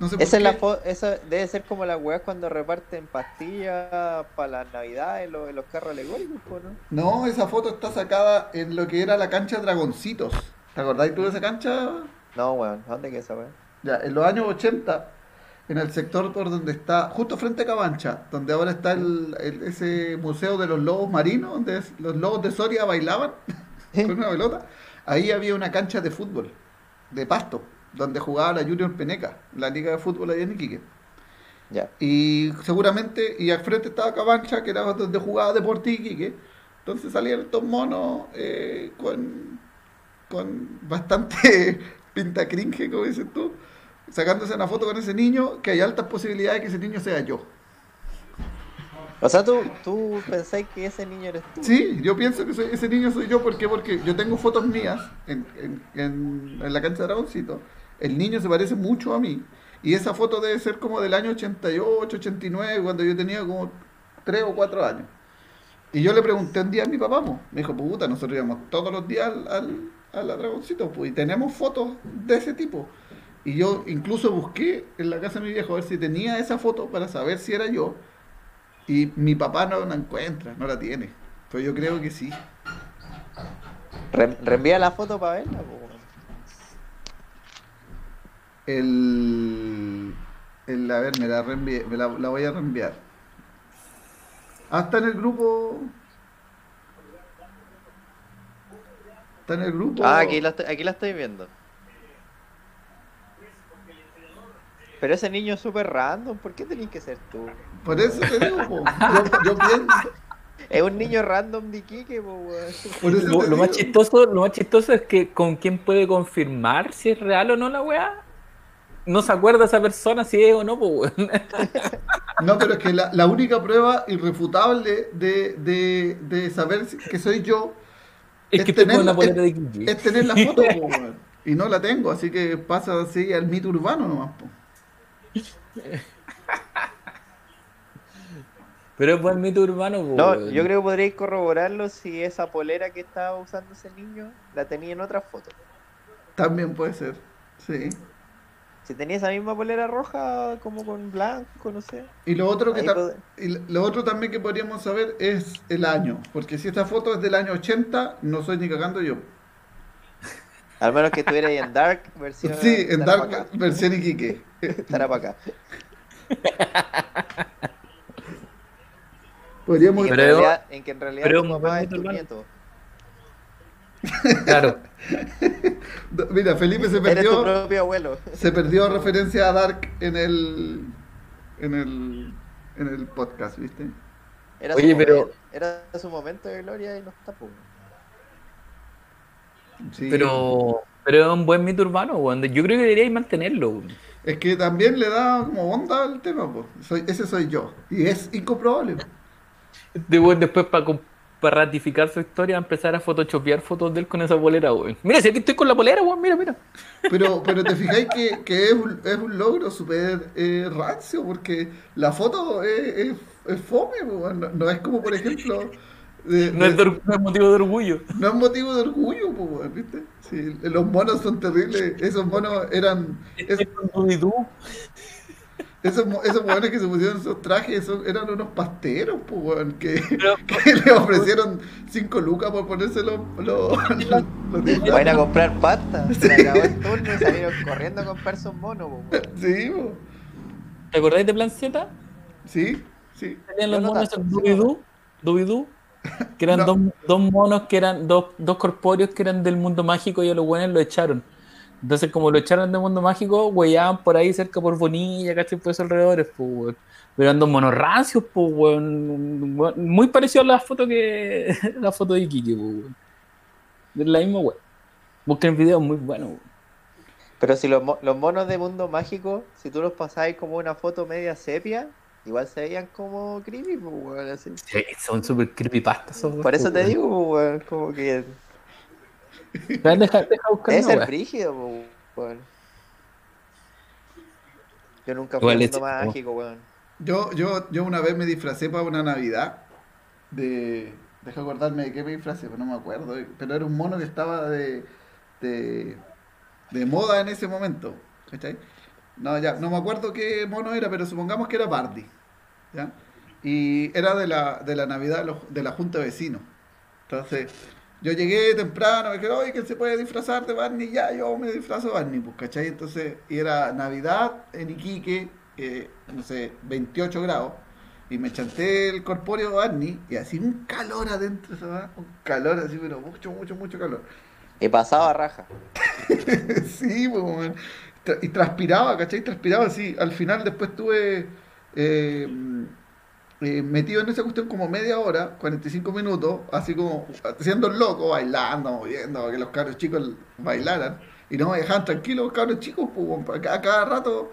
No sé Esa, es la esa debe ser como las weas cuando reparten pastillas para las navidades en los, en los carros alegóricos, ¿no? No, esa foto está sacada en lo que era la cancha Dragoncitos. ¿Te acordás tú de esa cancha? No, weón, ¿dónde queda esa wea? Ya, en los años 80, en el sector por donde está, justo frente a Cabancha, donde ahora está el, el- ese museo de los lobos marinos, donde es- los lobos de Soria bailaban con una pelota, ahí había una cancha de fútbol, de pasto, donde jugaba la Junior Peneca, la liga de fútbol allá en Iquique. Y seguramente, y al frente estaba Cabancha, que era donde jugaba Deporte Iquique. Entonces salían estos monos eh, con, con bastante pinta cringe, como dices tú, sacándose una foto con ese niño, que hay altas posibilidades de que ese niño sea yo. O sea, ¿tú, tú pensáis que ese niño eres tú. Sí, yo pienso que soy, ese niño soy yo, ¿por qué? Porque yo tengo fotos mías en, en- en- la cancha de Dragoncito. El niño se parece mucho a mí. Y esa foto debe ser como del año 88, 89, cuando yo tenía como 3 o 4 años. Y yo le pregunté un día a mi papá, po. me dijo, puta, nosotros íbamos todos los días al, al, a la Dragoncito, pues, y tenemos fotos de ese tipo. Y yo incluso busqué en la casa de mi viejo a ver si tenía esa foto para saber si era yo. Y mi papá no la encuentra, no la tiene. Pero yo creo que sí. Re- reenvía la foto para verla. El, el- a ver, me la, reenvié- me la, la voy a reenviar. Ah, está en el grupo. Está en el grupo. Ah, aquí la, estoy, aquí la estoy viendo. Pero ese niño es súper random, ¿por qué tenés que ser tú? Por eso te digo, po. Yo, yo pienso. Es un niño random de Iquique, po, Lo, lo más chistoso, lo más chistoso es que con quién puede confirmar si es real o no la weá. No se acuerda esa persona si es o no, pues weón. No, pero es que la, la única prueba irrefutable de, de, de saber que soy yo Es que con la de es, es tener la foto, po, weón. y no la tengo, así que pasa así al mito urbano nomás. po. Pero es buen mito urbano, No, weón. yo creo que podréis corroborarlo si esa polera que estaba usando ese niño la tenía en otra foto. También puede ser, sí. Si tenía esa misma polera roja, como con blanco, no sé. Y lo otro que y lo otro también que podríamos saber es el año, porque si esta foto es del año 80, no soy ni cagando yo. Al menos que estuviera ahí en Dark versión. Sí, en estará Dark versión Iquique. Estará para acá. Podríamos En, Pero- realidad, en que en realidad pero tu un papá es tu nieto. Claro. Mira, Felipe se Eres tu perdió, propio abuelo. se perdió referencia a Dark en el en el en el podcast, ¿viste? Era Oye, su pero- momento, era su momento de gloria y no está pues. Sí. Pero, pero es un buen mito urbano, weón. Yo creo que deberíais mantenerlo, weón. Es que también le da como onda al tema, pues. Soy, ese soy yo. Y es incomprobable. Weón después para ratificar su historia empezar a photoshopear fotos de él con esa polera, weón. Mira, si aquí estoy con la polera, weón, mira, mira. Pero, pero te fijáis que, que es, un, es un logro súper eh, rancio, porque la foto es, es, es fome, no, no es como, por ejemplo, de- No es, de- de or- no es motivo de orgullo. no es motivo de orgullo, pues, weón, ¿viste? Sí, los monos son terribles, esos monos eran, es- Estoy con Dubidú. esos, esos monos que se pusieron esos trajes eran unos pasteros, pues, weón, que, Pero- que le ofrecieron 5 lucas por ponerse los, los, los, los disfraces. Va a ir a comprar pasta. Se acabó el turno y salieron corriendo a comprarse un mono, pues, weón. Sí, po. ¿Te acordáis de Plan Z? sí, sí. Salían Yo los no monos en Dubidú. Dubidú. Que eran No. dos, dos monos que eran dos, dos corpóreos que eran del mundo mágico y a los buenos lo echaron. Entonces, como lo echaron del mundo mágico, huellaban por ahí cerca por Bonilla, ¿cachai? Por esos alrededores, pues, weón. Pero eran dos monos rancios, pues, weón. Muy parecido a la foto que. la foto de Iquique, pues, weón. Es la misma, weón. Busquen videos muy buenos, weón. Pero si los, los monos de mundo mágico, si tú los pasáis como una foto media sepia, igual se veían como creepy, pues, weón, así. Sí, son súper creepypastas esos, Por eso te digo, pues, weón, como que Deja, deja, buscar ser weá. brígido, pues, weón. Yo nunca fui es- mundo mágico, weón. Yo, yo, yo una vez me disfracé para una Navidad de... Deja acordarme de qué me disfracé, pero no me acuerdo. Pero era un mono que estaba de, de, de moda en ese momento. ¿Cachai? No, ya, no me acuerdo qué mono era, pero supongamos que era Bardi. ¿Ya? Y era de la, de la Navidad de, la Junta de Vecinos. Entonces, yo llegué temprano, me dije, oye, ¿quién se puede disfrazar de Barney? Ya, yo me disfrazo de Barney, pues, ¿cachai? Entonces, y era Navidad en Iquique, eh, no sé, 28 grados, y me chanté el corpóreo de Barney, y así un calor adentro, ¿sabes? Un calor así, pero mucho, mucho, mucho calor. Y pasaba raja. sí, pues, y transpiraba, ¿cachai? Transpiraba así. Al final después estuve eh, eh, metido en esa cuestión como media hora, 45 minutos, así como haciendo el loco, bailando, moviendo, que los cabros chicos bailaran. Y no me dejaban tranquilos los cabros chicos, pues, a cada, rato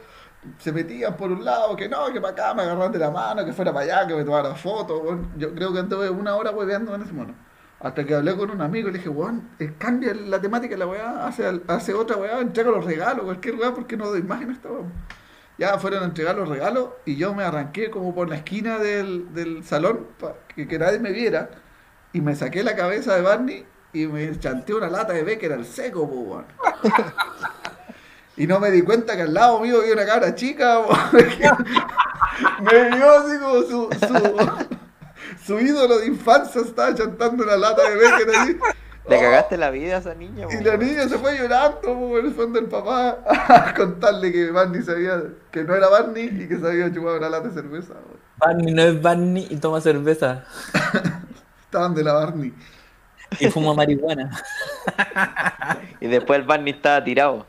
se metían por un lado, que no, que para acá, me agarraban de la mano, que fuera para allá, que me tomara fotos. Yo creo que anduve una hora hueveando en ese mono. Hasta que hablé con un amigo y le dije, weón, eh, cambia la temática la weá, hace, hace otra weá, entrega los regalos, cualquier weá, porque no doy imagen a esta weá. Ya fueron a entregar los regalos y yo me arranqué como por la esquina del, del salón para que, nadie me viera y me saqué la cabeza de Barney y me chanté una lata de Becker al seco, weón. Y no me di cuenta que al lado mío había una cabra chica, me vio así como su, su, su ídolo de infancia estaba chantando una lata de Becker así. Le cagaste la vida a esa niña, Y la niña se fue llorando po, en el fondo del papá a contarle que Barney sabía que no era Barney y que se había chupado una lata de cerveza. po. Barney no es Barney y toma cerveza. Estaban de la Barney. Y fuma marihuana. Y después el Barney estaba tirado.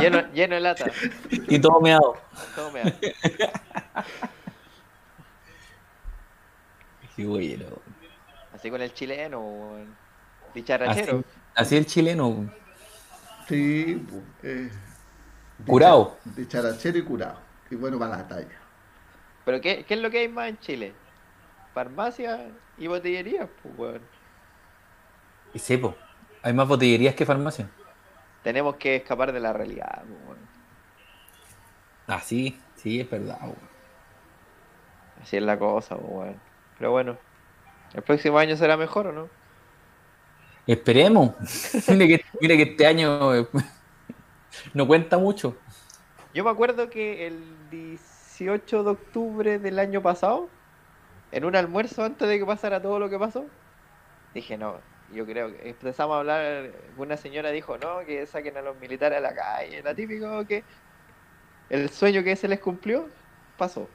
lleno, lleno de lata. Y todo meado. Todo meado. Qué bueno. Así con el chileno, weón. Dicharachero. Así, así el chileno. Sí, eh, Curado. De charachero y curado. Y bueno para la talla. ¿Pero qué, qué es lo que hay más en Chile? Farmacia y botillería, pues, weón. Y sí, po. Hay más botillerías que farmacia. Tenemos que escapar de la realidad, pues, weón. Ah, sí, sí, es verdad, weón. Así es la cosa, pues. Pero bueno, ¿el próximo año será mejor o no? Esperemos. mire, que, mire que este año eh, no cuenta mucho. Yo me acuerdo que el 18 de octubre del año pasado, en un almuerzo antes de que pasara todo lo que pasó, dije, no, yo creo que empezamos a hablar, una señora dijo, no, que saquen a los militares a la calle, era típico que el sueño que se les cumplió, pasó.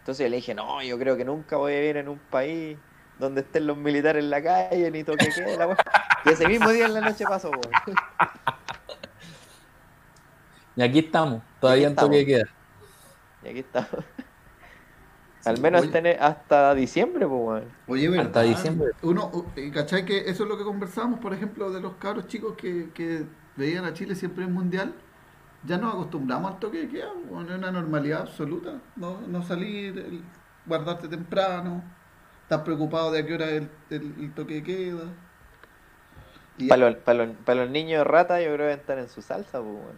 Entonces le dije, no, yo creo que nunca voy a vivir en un país donde estén los militares en la calle, ni toque quede, la wea. Y ese mismo día en la noche pasó, weón. Y aquí estamos, todavía en toque de queda. Y aquí está. Al menos oye. hasta, hasta diciembre, pues, weón. Oye, Hasta ¿verdad? diciembre. Uno, y ¿cachai? Que eso es lo que conversamos, por ejemplo, de los cabros chicos que, que veían a Chile siempre en mundial. Ya nos acostumbramos al toque de queda, bueno, es una normalidad absoluta. No, no salir, el- guardarte temprano, estar preocupado de a qué hora el, el- el toque de queda. Y Para los, los, para los niños ratas, yo creo que están en su salsa, pues,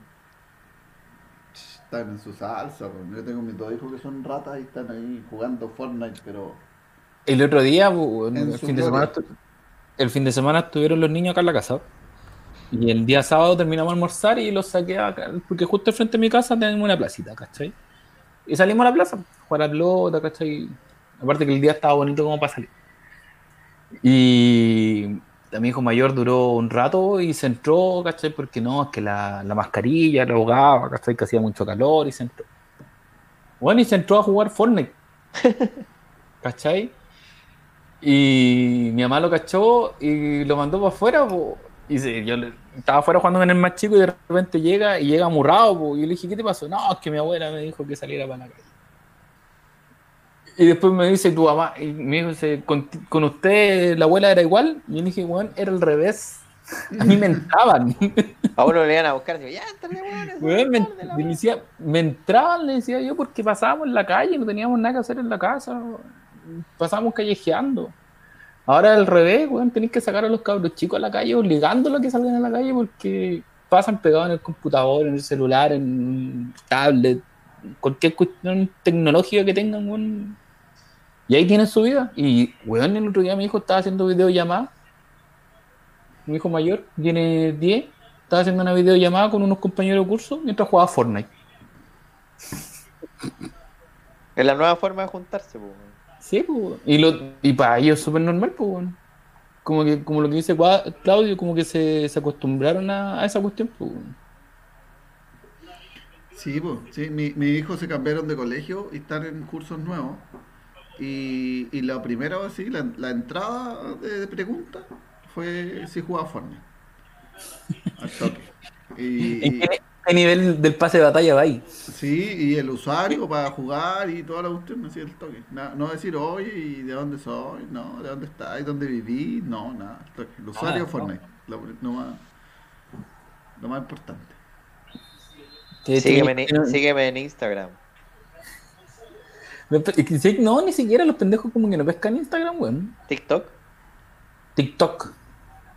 están en su salsa. pues. Yo tengo mis dos hijos que son ratas y están ahí jugando Fortnite, pero El otro día, po, En el fin, de semana, estu- el fin de semana estuvieron los niños acá en la casa. Y el día sábado terminamos de almorzar y los saqué acá, porque justo al frente de mi casa tenemos una placita, ¿cachai? Y salimos a la plaza, a jugar a pelota, ¿cachai? Aparte que el día estaba bonito como para salir. Y mi hijo mayor duró un rato y se entró, ¿cachai? Porque no, es que la, la mascarilla lo ahogaba, ¿cachai? Que hacía mucho calor y se entró. Bueno, y se entró a jugar Fortnite. ¿Cachai? Y mi mamá lo cachó y lo mandó para afuera, po. Y yo le- estaba afuera jugando con el más chico y de repente llega y llega amurrado, po. Y yo le dije, ¿qué te pasó? No, es que mi abuela me dijo que saliera para la calle. Y después me dice tu mamá, y me dijo, dice, ¿con, con usted la abuela era igual? Y yo le dije, bueno, era al revés. A mí me entraban. A uno le iban a buscar, digo, ya, Weón, me, tarde, me weá". decía, me entraban, le decía yo, porque pasábamos en la calle, no teníamos nada que hacer en la casa, pasábamos callejeando. Ahora al revés, weón, tenéis que sacar a los cabros chicos a la calle, obligándolos a que salgan a la calle, porque pasan pegados en el computador, en el celular, en tablet, cualquier cuestión tecnológica que tengan, weón. Y ahí tienen su vida. Y, weón, el otro día mi hijo estaba haciendo videollamadas. Mi hijo mayor tiene 10 estaba haciendo una videollamada con unos compañeros de curso mientras jugaba Fortnite. Es la nueva forma de juntarse, pues, weón. Sí, pues. Y, lo, y para ellos es súper normal, pues. weón. Como, que, como lo que dice Claudio, como que se, se acostumbraron a, a esa cuestión, pues. weón. Sí, pues, sí, mi, mi hijo se cambiaron de colegio y están en cursos nuevos. Y, y la primera, sí, la, la entrada de, de pregunta fue si jugaba Fortnite. Al toque. Y, ¿En qué, qué nivel del pase de batalla va ahí? sí, y el usuario para jugar y toda la cuestión, así el toque. No decir, oye, ¿y de dónde soy? No, ¿de dónde estás? ¿Dónde viví? No, nada. el toque. El usuario Ah, Fortnite. Lo, lo más, lo más importante. Sígueme, en, sígueme en Instagram. No, ni siquiera los pendejos como que no pescan Instagram, weón. TikTok. TikTok.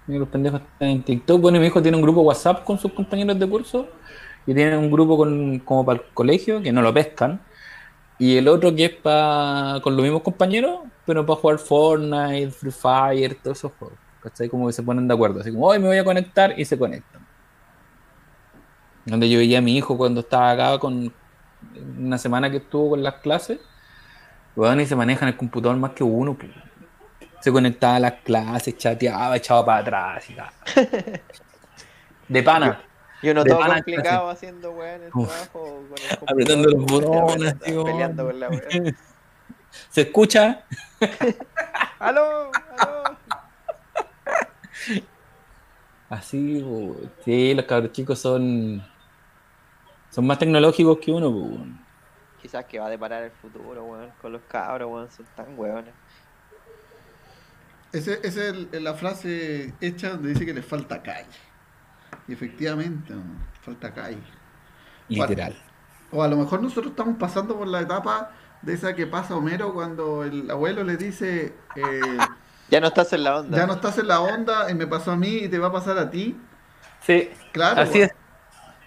Mira, Los pendejos están en TikTok. Bueno, mi hijo tiene un grupo WhatsApp con sus compañeros de curso. Y tiene un grupo con, como para el colegio, que no lo pescan. Y el otro que es para con los mismos compañeros, pero para jugar Fortnite, Free Fire, todos esos juegos. ¿Cachai? Como que se ponen de acuerdo. Así como, hoy me voy a conectar y se conectan. Donde yo veía a mi hijo cuando estaba acá con una semana que estuvo con las clases. Weón, y se maneja en el computador más que uno. pues. Se conectaba a las clases, chateaba, echaba para atrás y tal. De pana. Y uno De todo complicado haciendo weón el Uf. trabajo. Con el Apretando los botones, tío. Peleando con la weón. ¿Se escucha? ¡Aló! ¡Aló! Así, po. sí, los cabros chicos son son más tecnológicos que uno, weón. Quizás que va a deparar el futuro, weón. Con los cabros, weón. Son tan weones. Esa es el- la frase hecha donde dice que le falta calle. Y efectivamente, ¿no? falta calle. Literal. O a lo mejor nosotros estamos pasando por la etapa de esa que pasa Homero cuando el abuelo le dice, eh, Ya no estás en la onda. ya no estás en la onda y me pasó a mí y te va a pasar a ti. Sí, Claro. así weón. es.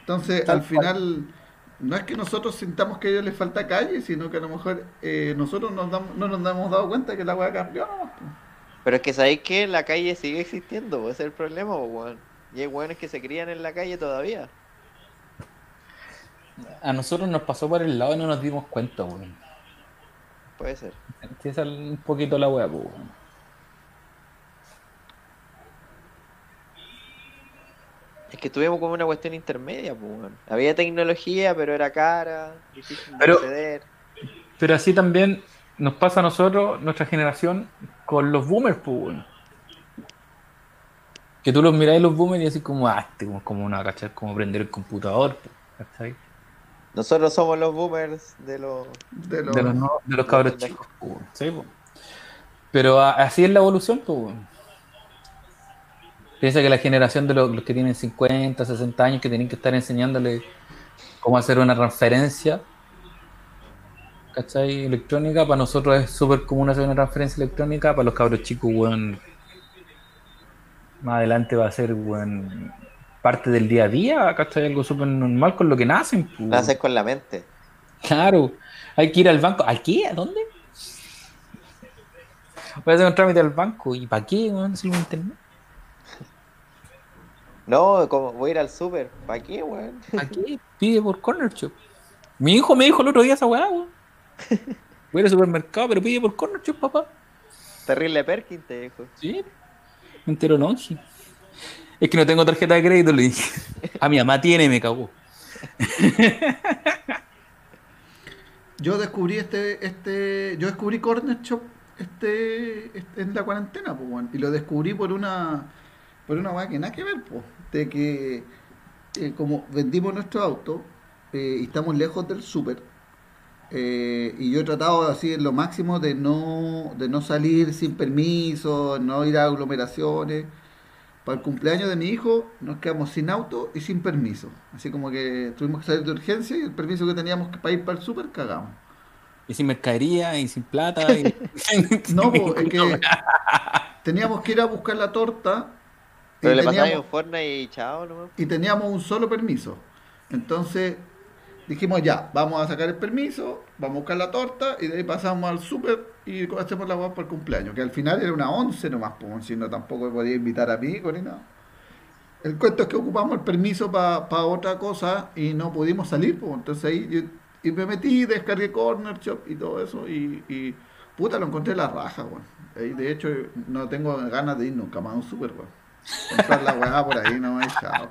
Entonces, Tal al final, no es que nosotros sintamos que a ellos les falta calle, sino que a lo mejor eh, nosotros nos damos- no nos hemos dado cuenta que la weá cambió. Pero es que sabéis que la calle sigue existiendo, pues, ese es el problema, pues, weón. Y hay weones que se crían en la calle todavía. A nosotros nos pasó por el lado y no nos dimos cuenta, weón. Puede ser. Esa es un poquito la weá, pues, weón. Es que tuvimos como una cuestión intermedia, pues, weón. Había tecnología, pero era cara, difícil de Pero- acceder. Pero así también nos pasa a nosotros, nuestra generación, con los boomers, pues, weón. Que tú los miráis los boomers y así como, ah, este como, como una, ¿cachai? Como prender el computador, pues, ¿cachai? Nosotros somos los boomers de los... De los- De los, no- de los cabros chicos, pues. Sí, pues. Pero a- así es la evolución, pues. Piensa que la generación de los, los que tienen 50, 60 años, que tienen que estar enseñándole cómo hacer una transferencia, ¿cachai? Electrónica, para nosotros es súper común hacer una transferencia electrónica, para los cabros chicos, weón, más adelante va a ser, weón, parte del día a día, ¿cachai? Algo súper normal con lo que nacen, pues, haces con la mente. Claro, hay que ir al banco. ¿A qué? ¿A dónde? Voy a hacer un trámite al banco. ¿Y para qué? internet. No, como voy a ir al súper. ¿Para qué, weón? ¿Para qué? Pide por Corner Shop. Mi hijo me dijo el otro día esa weá, weón. Voy a ir al supermercado, pero pide por Corner Shop, papá. Terrible Perkin te dijo. Sí. Me entero longe. Es que no tengo tarjeta de crédito, le dije. A mi mamá tiene me cagó. Yo descubrí este, este, yo descubrí Corner Shop este, este- en la cuarentena, pues, weón. y lo descubrí por una, por una weá que nada que ver, pues, de que eh, como vendimos nuestro auto eh, y estamos lejos del súper, eh, y yo he tratado así en lo máximo de no, de no salir sin permiso, no ir a aglomeraciones. Para el cumpleaños de mi hijo nos quedamos sin auto y sin permiso. Así como que tuvimos que salir de urgencia y el permiso que teníamos para ir para el súper cagamos. Y sin mercadería, y sin plata. Y... No, po, es que teníamos que ir a buscar la torta Pero le pasaba un Fortnite y chao, nomás. y teníamos un solo permiso. Entonces dijimos ya, vamos a sacar el permiso, vamos a buscar la torta y de ahí pasamos al súper y hacemos la guapa para el cumpleaños. Que al final era una 11 nomás, pues, si no tampoco podía invitar a amigos ni nada. El cuento es que ocupamos el permiso para otra cosa y no pudimos salir, pues. Entonces ahí yo, y me metí, descargué Corner Shop y todo eso y, y puta, lo encontré la raja, weón. De hecho, no tengo ganas de ir nunca más a un super, weón. Comprar la weá por ahí, no, chao.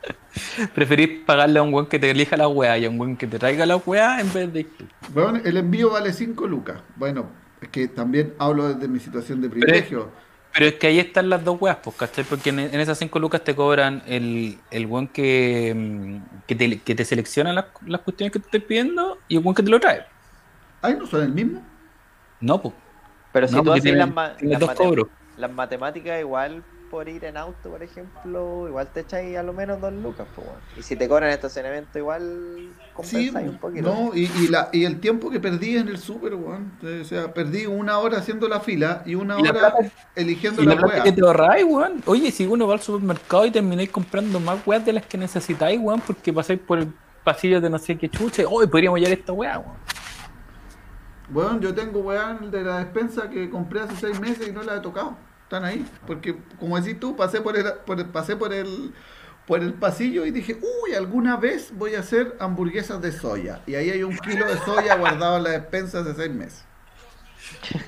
Preferís pagarle a un weón que te elija la weá y a un weón que te traiga la weá en vez de tú. Weón, el envío vale 5 lucas. Bueno, es que también hablo desde mi situación de privilegio. Pero es que ahí están las dos weas, pues, ¿cachai? Porque en, en esas 5 lucas te cobran el, el weón que, mm, que, te, que te selecciona las, las cuestiones que te estoy pidiendo y el weón que te lo trae. Ay, ¿no son el mismo? No, pues. Pero si no, tú porque haces las, las las matemáticas, igual por ir en auto, por ejemplo, igual te echáis a lo menos dos lucas, pues, weón. Y si te cobran estacionamiento, igual Sí, compensáis un poquito. no, y, y, la, y el tiempo que perdí en el súper, weón. O sea, perdí una hora haciendo la fila y una Y la hora plata- eligiendo Y la, la plata que te ahorráis, weón. Oye, si uno va al supermercado y termináis comprando más weas de las que necesitáis, weón, porque pasáis por el pasillo de no sé qué chucha, hoy podríamos llevar esta wea, weón. Weón, yo tengo weá de la despensa que compré hace seis meses y no la he tocado. Están ahí. Porque, como decís tú, pasé por el, por el- pasé por el, por el pasillo y dije, uy, alguna vez voy a hacer hamburguesas de soya. Y ahí hay un kilo de soya guardado en la despensa hace seis meses.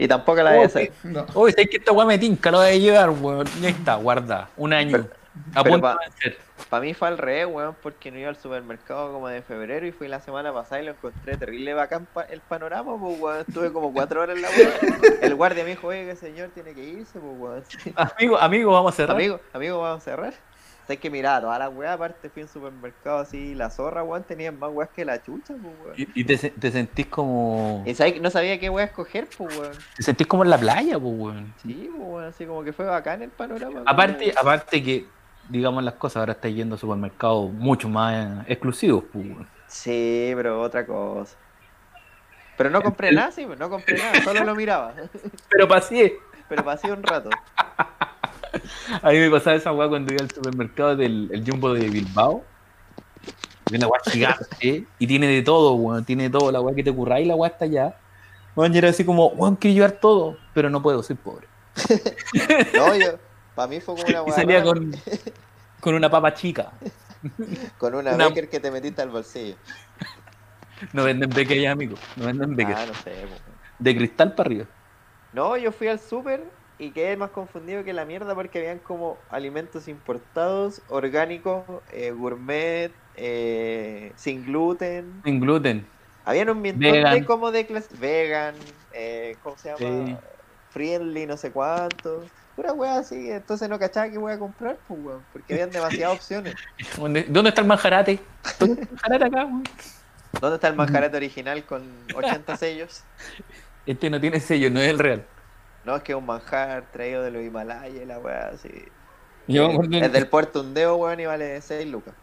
Y tampoco la de Oh, hacer. No. Oye, sabes que esta wea me tinca, lo voy a llevar, weón. Y ahí está, guarda. Un año. A pero punto pa- de vencer. Para mí fue al revés, weón, porque no iba al supermercado como de febrero y fui la semana pasada y lo encontré terrible bacán pa- el panorama, pues, weón. Estuve como cuatro horas en la weón. El guardia me dijo, oye, que señor tiene que irse, pues, weón. Amigo, amigo, vamos a cerrar. Amigo, amigo, vamos a cerrar. Sabes que mira, todas las weas, aparte fui en supermercado así, la zorra, weón, tenían más weas que la chucha, pues, weón. Y, y te, se- te sentís como. Y sabes que no sabía qué wea escoger, pues, weón. Te sentís como en la playa, pues, weón. Sí, pues, weón, así como que fue bacán el panorama. Aparte, weón. aparte que digamos las cosas, ahora estáis yendo a supermercados mucho más exclusivos, pues. Sí, pero otra cosa. Pero no compré nada, sí, no compré nada, solo lo miraba. Pero pasé. Pero pasé un rato. A mí me pasaba esa weá cuando iba al supermercado del el Jumbo de Bilbao. Y una weá gigante y tiene de todo, weón. Tiene de todo, la weá que te ocurra y la weá está allá. Weón, y era así como, weón, quiero llevar todo, pero no puedo, soy pobre. No, yo, para mí fue como una Y salía con, con una papa chica. con una, una- Becker que te metiste al bolsillo. No venden beque allá, amigo. No venden beque. Ah, no sé. De cristal para arriba. No, yo fui al súper y quedé más confundido que la mierda porque habían como alimentos importados, orgánicos, eh, gourmet, eh, sin gluten. Sin gluten. Habían un montón de como de clase vegan, eh, ¿cómo se llama? Sí. Friendly, no sé cuánto. Pura wea así, entonces no cachaba que voy a comprar, pues weón, porque habían demasiadas opciones. ¿Dónde, dónde está el manjarate? ¿Dónde está el manjarate acá, weón? ¿Dónde está el manjarate original con 80 sellos? Este no tiene sello, no es el real. No, es que es un manjar traído de los Himalayas la wea así. Yo me acuerdo, es del puerto Undeo, weón, y vale 6 lucas.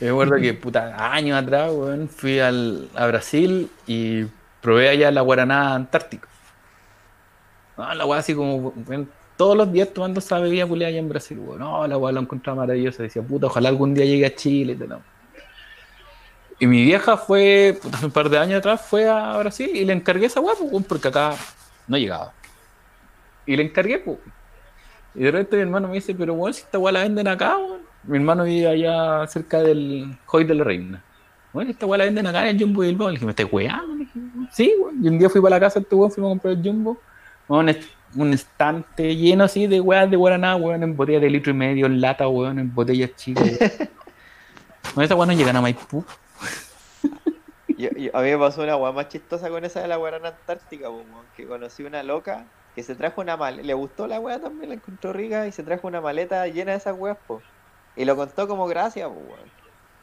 yo me acuerdo que, puta, años atrás, weón, fui al, a Brasil y probé allá la guaraná antártica. Ah, la weá así como, weón, todos los días tomando esa bebida culiada allá en Brasil, weón. No, la weá la encontraba maravillosa. Decía, puta, ojalá algún día llegue a Chile. y tal. Y mi vieja fue, un par de años atrás, fue a Brasil y le encargué esa weá, pues, porque acá no llegaba. Y le encargué, pues. Y de repente mi hermano me dice, pero weón, si esta weá la venden acá, weón. Mi hermano vive allá cerca del Hoy de la Reina. Bueno, esta weá la venden acá en el Jumbo Bilbao. Le dije, ¿me estás weando? Sí, weón. Y un día fui para la casa este weón, fuimos a comprar el Jumbo. Es- un estante lleno así de weas de guaraná, weón, en botellas de litro y medio, en lata, weón, en botellas chicas. Bueno, esas weas no llegan a Maipú. Yo- yo- a mí me pasó una weá más chistosa con esa de la guarana antártica, weón, que conocí una loca que se trajo una maleta, le gustó la weá también, la encontró rica y se trajo una maleta llena de esas weas, po. Y lo contó como gracia, po, weón.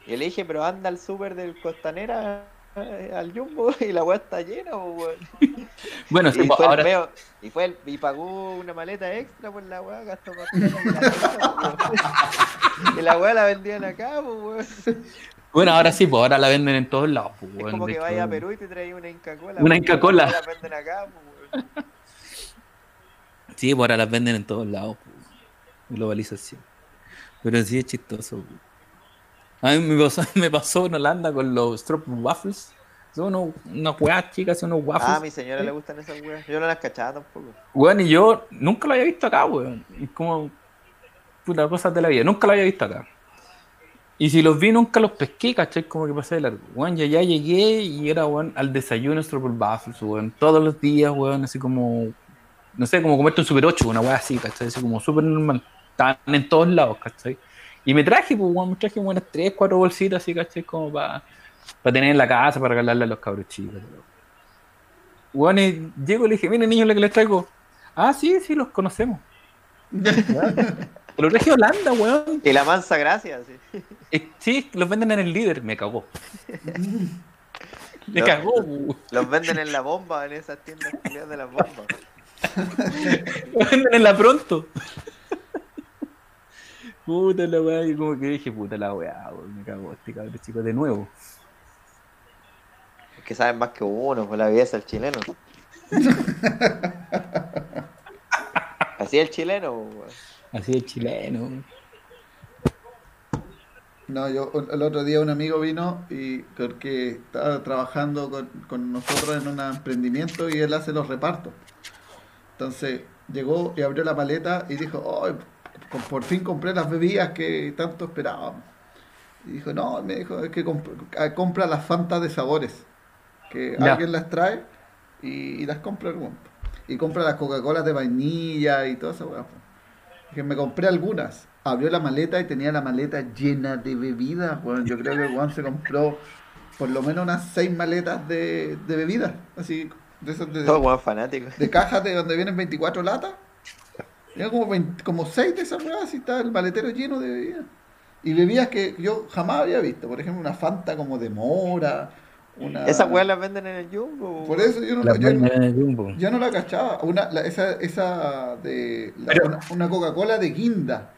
Y le dije, pero anda al súper del Costanera al Jumbo y la weá está llena, weón. Bueno, Y sí, pues, fue ahora y fue el- y pagó una maleta extra por la weá, gastó weón. Y la weá la vendían acá, po, weón. bueno, ahora sí, pues ahora la venden en todos lados, pues, Es weón. como que hecho, vaya a Perú y te traes una Inca Cola. Una Inca la Kola. weá La venden acá, weón. Sí, pues ahora las venden en todos lados, pues. Globalización. Pero sí es chistoso, pues. A mí me pasó, me pasó en Holanda con los Strop Waffles. Son unos, unas weas chicas, son unos waffles. Ah, a mi señora le gustan esas weas. Yo no las cachaba tampoco. Weón, y yo nunca lo había visto acá, weón. Es como. Puta, cosas de la vida. Nunca lo había visto acá. Y si los vi, nunca los pesqué, ¿cachai? Como que pasé de largo. Weón, ya, ya llegué y era, weón, al desayuno Stropper Waffles, weón. Todos los días, weón, así como. No sé, como comerte un Super 8, una weá así, ¿cachai? Así como súper normal. Estaban en todos lados, ¿cachai? Y me traje, pues, weón, me traje unas 3, 4 bolsitas así, ¿cachai? Como para tener en la casa, para regalarle a los cabros chicos. Weón, y llego y le dije, miren niños, lo que les traigo. Ah, sí, sí, los conocemos. Te lo traje Holanda, weón. Y la mansa gracia, sí. Eh, Sí, los venden en el líder, me cagó. Me cagó, weón. Los venden en la bomba, en esas tiendas de las bombas. Los venden en la pronto. Puta la weá, y como que dije, puta la weá, weón, me cagó este cabrón chico de nuevo. Es que saben más que uno, por la belleza del chileno. Así es el chileno, weón. Así es chileno. No, yo el otro día un amigo vino y porque estaba trabajando con, con nosotros en un emprendimiento y él hace los repartos. Entonces llegó y abrió la maleta y dijo, "Ay, por- por fin compré las bebidas que tanto esperábamos. Y dijo, no, me dijo, es que comp- ah, compra las fantas de sabores, que Ya. alguien las trae y, y las compra el. Y compra las Coca-Cola de vainilla y weá. po. Que me compré algunas. Abrió la maleta y tenía la maleta llena de bebidas. Bueno, yo creo que weón se compró por lo menos unas seis maletas de, de bebidas. Así, de esas de, Todo weón fanático. de cajas de donde vienen 24 latas. Tenía como, 20 como 6 de esas weas y estaba el maletero lleno de bebidas. Y bebidas que yo jamás había visto. Por ejemplo, una Fanta como de mora. Una... Esas weas las venden en el Jumbo. Por eso yo no, Las yo en el Jumbo. yo no la cachaba. Una, la- esa, esa de la- Pero- una, una Coca-Cola de guinda.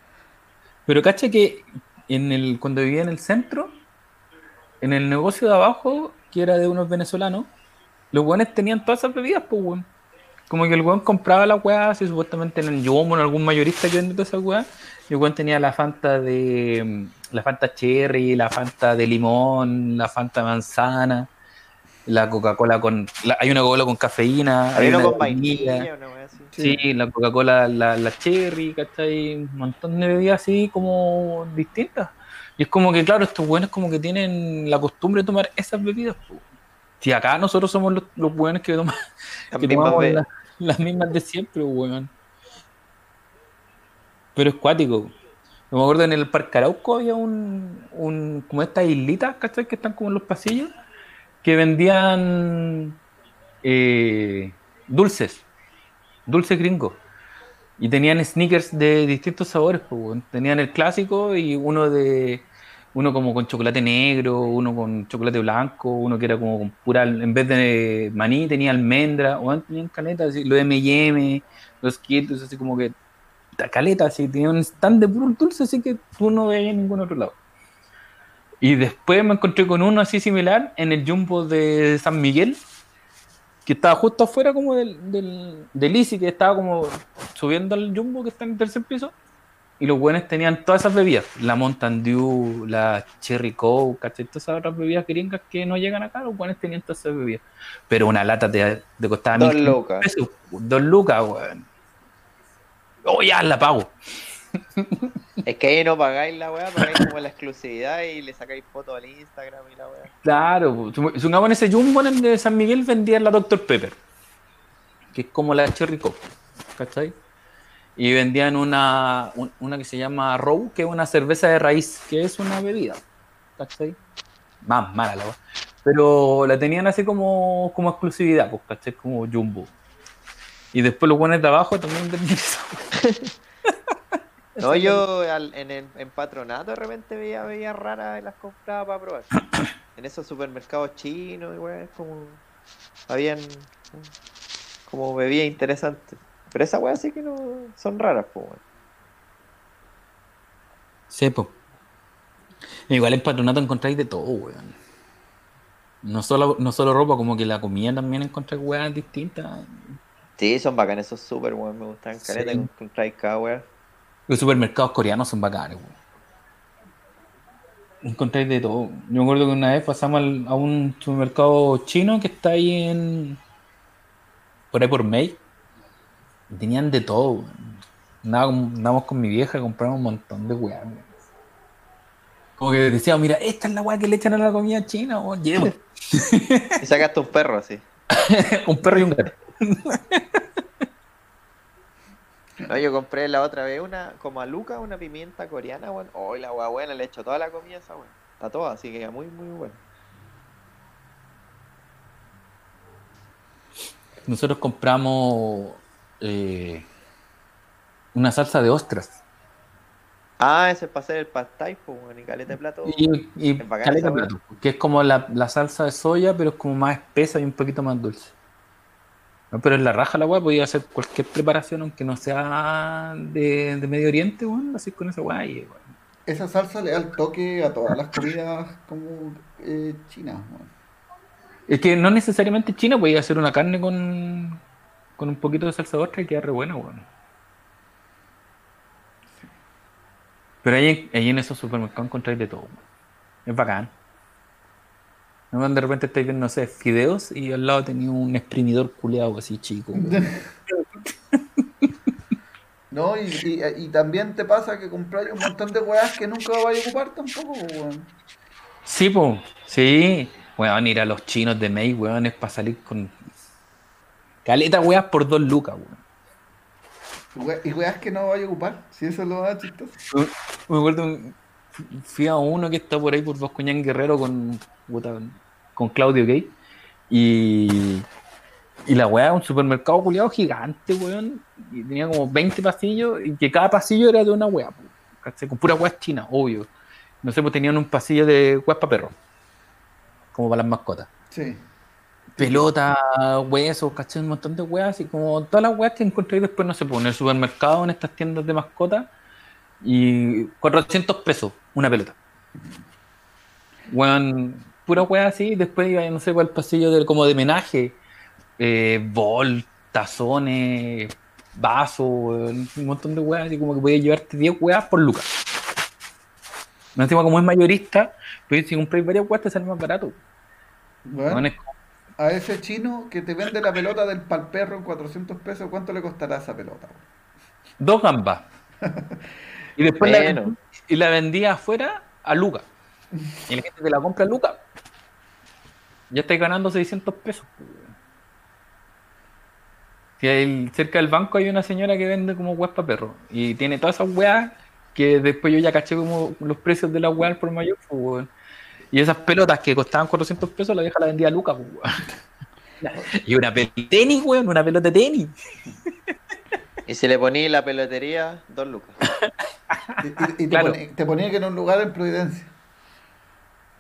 Pero cacha que en el, cuando vivía en el centro, en el negocio de abajo, que era de unos venezolanos, los weones tenían todas esas bebidas, pues weón. Como que el weón compraba la weá, así supuestamente en el Yomo, en algún mayorista que vende todas esas weas, y el weón tenía la Fanta de la Fanta Cherry, la Fanta de limón, la Fanta manzana, la Coca-Cola con. la- hay una Coca-Cola con cafeína, Hay una con vainilla. Sí, la Coca-Cola, la, la Cherry, ¿cachai? Un montón de bebidas así como distintas. Y es como que, claro, estos buenos como que tienen la costumbre de tomar esas bebidas. po. Si acá nosotros somos los, los buenos que, mismas tomamos la- las mismas de siempre, weón. Pero es cuático. Yo me acuerdo en el Parque Arauco había un, un como estas islitas, ¿cachai? Que están como en los pasillos, que vendían eh, dulces, dulces gringos. Y tenían sneakers de distintos sabores, pues, weón. Tenían el clásico y uno de uno como con chocolate negro, uno con chocolate blanco, uno que era como con pura, en vez de maní tenía almendra, o tenían caleta, así, los M&M, los Skittles, así como que ta- caleta, así, tenía un stand de puro dulce, así que tú no veías en ningún otro lado. Y después me encontré con uno así similar en el Jumbo de San Miguel, que estaba justo afuera como del, del, del que estaba como subiendo al Jumbo que está en el tercer piso. Y los buenos tenían todas esas bebidas, la Mountain Dew, la Cherry Coke, ¿cachai? Todas esas otras bebidas gringas que no llegan acá, los buenos tenían todas esas bebidas. Pero una lata te, te costaba Dos 1500 lucas. pesos, dos lucas, weón. Oh, ya, la pago. Es que ahí no pagáis la weá, pagáis como la exclusividad y le sacáis fotos al Instagram y la weá. Claro, pues, supongamos en ese Jumbo en el de San Miguel vendían la Dr. Pepper, que es como la Cherry Coke, ¿cachai? Y vendían una, un- una que se llama Row, que es una cerveza de raíz, que es una bebida, ¿cachai? Más mala la weá. Pero la tenían así como, como exclusividad, pues, ¿cachai? Como Jumbo. Y después los buenos de abajo también vendían weá. No, yo al- en, el- en patronato de repente veía bebidas raras y las compraba para probar. En esos supermercados chinos, y weá, como. Habían. como bebidas interesantes. Pero esa weá sí que no. son raras, pues weón. Sí, po. Igual en patronato encontráis de todo, weón. No solo, no solo ropa, como que la comida también encontráis weas distintas. Sí, son bacanes esos super, weón. Me gustan Sí. caleta, encontráis cada weá. Los supermercados coreanos son bacanes, weón. Encontráis de todo. Yo me acuerdo que una vez pasamos al- a un supermercado chino que está ahí en. por ahí por May. Tenían de todo, weón. Andábamos con mi vieja compramos un montón de weón. Como que decíamos, mira, esta es la wea que le echan a la comida china, weón. Llevo. Y sacaste un perro así. un perro y un gato. No, yo compré la otra vez una, como a Luca, una pimienta coreana, weón. Oh, la weá buena, le he hecho toda la comida esa weón. Está toda, así que muy, muy buena. Nosotros compramos eh, una salsa de ostras. Ah, ese es para hacer el pad thai, pues, y caleta de plato. Y, y caleta de plato, que es como la, la salsa de soya, pero es como más espesa y un poquito más dulce. No, pero en la raja la weá podía hacer cualquier preparación, aunque no sea de, de Medio Oriente, weón, así con esa weá. Esa salsa le da el toque a todas las comidas como eh, chinas. weón. Es que no necesariamente China podía hacer una carne con, con un poquito de salsa de ostra y queda re buena, weón. Pero ahí, ahí en esos supermercados encontráis de todo, weón. Es bacán. De repente estáis viendo, no sé, fideos y al lado tenía un exprimidor culeado así chico. No, y, y, y también te pasa que compras un montón de weas que nunca vas a ocupar tampoco, weón. Sí, po, sí. Weón, ir a los chinos de May, weón, es para salir con caleta weas por dos lucas, weón. We- Y weas que no vas a ocupar, si eso es lo más chistoso. Me acuerdo, fui a uno que está por ahí por Vascuñán Guerrero con, con Claudio Gay. Y, y la weá, un supermercado culiado gigante, weón. Y tenía como 20 pasillos y que cada pasillo era de una ¿cachai? con pura weá china, obvio. No sé, pues tenían un pasillo de weas para perros, como para las mascotas. Sí. Pelota, huesos, ¿cachai? Un montón de weas, y como todas las weas que encontré después, no sé, pues en el supermercado, en estas tiendas de mascotas, Y 400 pesos una pelota. Weón, pura weá así. Después iba, no sé, el pasillo del, como de menaje. Eh, bol, tazones, vasos, un montón de weas. Así como que podías llevarte 10 weas por lucas. No encima como es mayorista, pues si compras varias weas te sale más barato. Bueno, es a ese chino que te vende la pelota del palperro en 400 pesos, ¿cuánto le costará esa pelota? dos gambas. Y después la, Bueno. y la vendía afuera a lucas. Y la gente te la compra a lucas. Ya estáis ganando 600 pesos. pues. Si hay- cerca del banco hay una señora que vende como weas para perro. Y tiene todas esas weas que después yo ya caché como los precios de las weas al por mayor. pues. Y esas pelotas que costaban 400 pesos, la vieja la vendía a lucas. pues, weón. Y una pelota de tenis, weón, una pelota de tenis. Y si le poní la pelotería, dos lucas. Y, y- y te, Claro. ponía, te ponía que en un lugar en Providencia.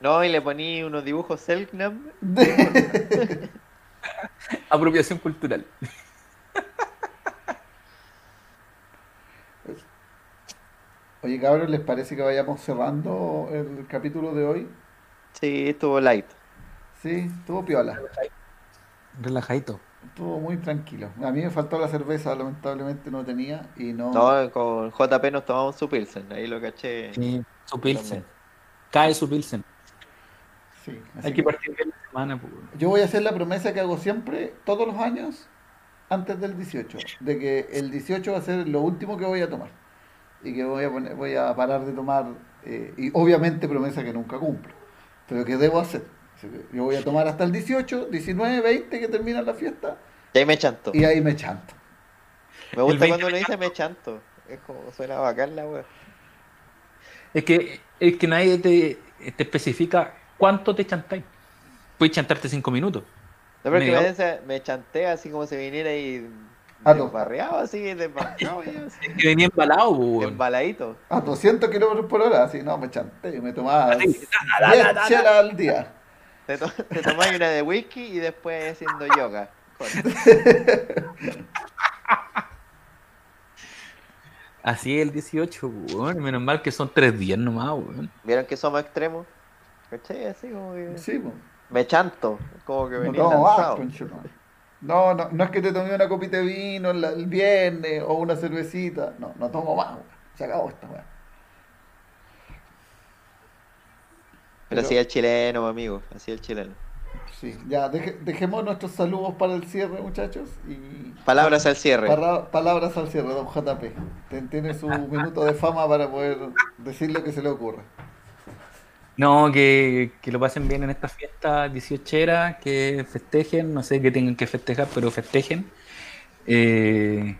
No, y le poní unos dibujos Selknam. Apropiación cultural. Oye, cabros, ¿les parece que vayamos cerrando el capítulo de hoy? Sí, estuvo light. Sí, estuvo piola. Relajadito. Estuvo muy tranquilo. A mí me faltó la cerveza, lamentablemente no tenía y no... No, con JP nos tomamos su Pilsen. Ahí lo caché. Sí, su Pilsen. Cae su Pilsen. Sí, Hay que que partir bien la semana, pues. yo voy a hacer la promesa que hago siempre, todos los años, antes del 18, de que el 18 va a ser lo último que voy a tomar. Y que voy a, poner, voy a parar de tomar, eh, y obviamente promesa que nunca cumplo, pero que debo hacer. Yo voy a tomar hasta el 18, 19, 20 que termina la fiesta, Y ahí me chanto. y ahí me chanto. Me gusta 20 cuando uno dice me chanto. Es como suena bacán la wea. Es que, es que nadie te, te especifica cuánto te chantáis. Puedes chantarte cinco minutos. No, pero que me, dice- me chantea así como si viniera no. Desbarreado, así, desbarreado, Es que venía embalado, pues, weón. embaladito. A 200 kilómetros por hora, así, no, me chanté, me tomaba Así, 10 da, da, da, da. chelas al día. Te, to- te tomáis una de whisky y después haciendo yoga. Así es el 18, weón. Menos mal que son tres días nomás, weón. ¿Vieron que somos extremos? ¿Cachai? Así como que... Sí, pues. Me chanto, como que No venía más, lanzado. conchetumare. No, no, no es que te tomé una copita de vino el, el viernes o una cervecita. No, no tomo más, weón. Se acabó esta weá. Pero así el chileno, mi amigo, así el chileno. Sí, ya, deje- dejemos nuestros saludos para el cierre, muchachos. Y Palabras al cierre. Palabras al cierre, don JP. Tiene su minuto de fama para poder decir lo que se le ocurra. No, que, que lo pasen bien en esta fiesta 18 que festejen, no sé qué tengan que festejar, pero festejen. Eh,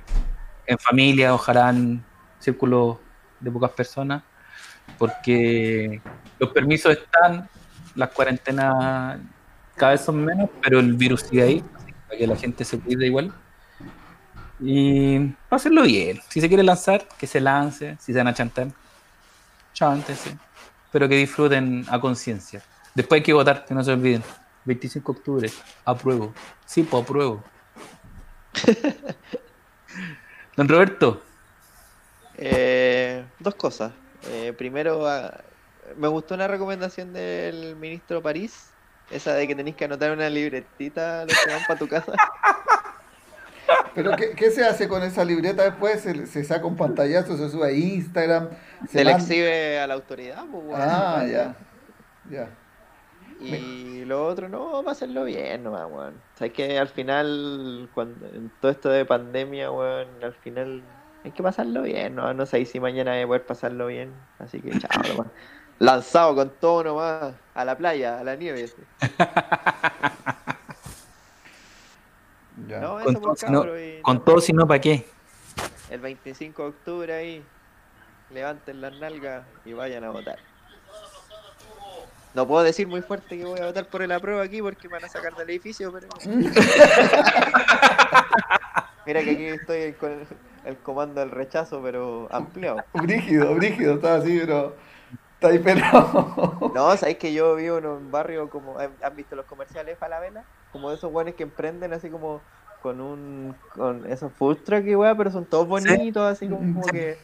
en familia, ojalá en círculos de pocas personas, porque los permisos están, las cuarentenas cada vez son menos, pero el virus sigue ahí, para que la gente se cuide igual. Y hacerlo bien. Si se quiere lanzar, que se lance. Si se van a chantar, chántese pero que disfruten a conciencia. Después hay que votar, que no se olviden. 25 de octubre, apruebo. Sí, pues apruebo. Don Roberto, Eh, dos cosas. Eh, primero, ah, me gustó una recomendación del ministro París, esa de que tenéis que anotar una libretita los que van para tu casa. Pero ¿qué, qué se hace con esa libreta después? ¿Se, se saca un pantallazo, se sube a Instagram? Se le manda- exhibe a la autoridad. pues, weón. Ah, ya. Ya. Y lo otro, no, vamos a hacerlo bien nomás, weón. Sabes que al final, cuando en todo esto de pandemia, weón, al final hay que pasarlo bien, ¿no? No sé si mañana voy a poder pasarlo bien. Así que chao nomás. Lanzado con todo nomás, a la playa, a la nieve. así. ya. No, con eso todo, por si no, cabro, y con todo, si no, ¿para qué? el 25 de octubre ahí, levanten las nalgas y vayan a votar. No puedo decir muy fuerte que voy a votar por el apruebo aquí porque me van a sacar del edificio, pero... Mira que aquí estoy con el, el comando del rechazo, pero ampliado. Brígido, brígido, está así, pero. Está ahí pelado. No, sabéis que yo vivo en un barrio como. ¿Han visto los comerciales Falabella? Como de esos buenos que emprenden así como con un. con esos food truck y weá, pero son todos bonitos, así como, como Sí. que.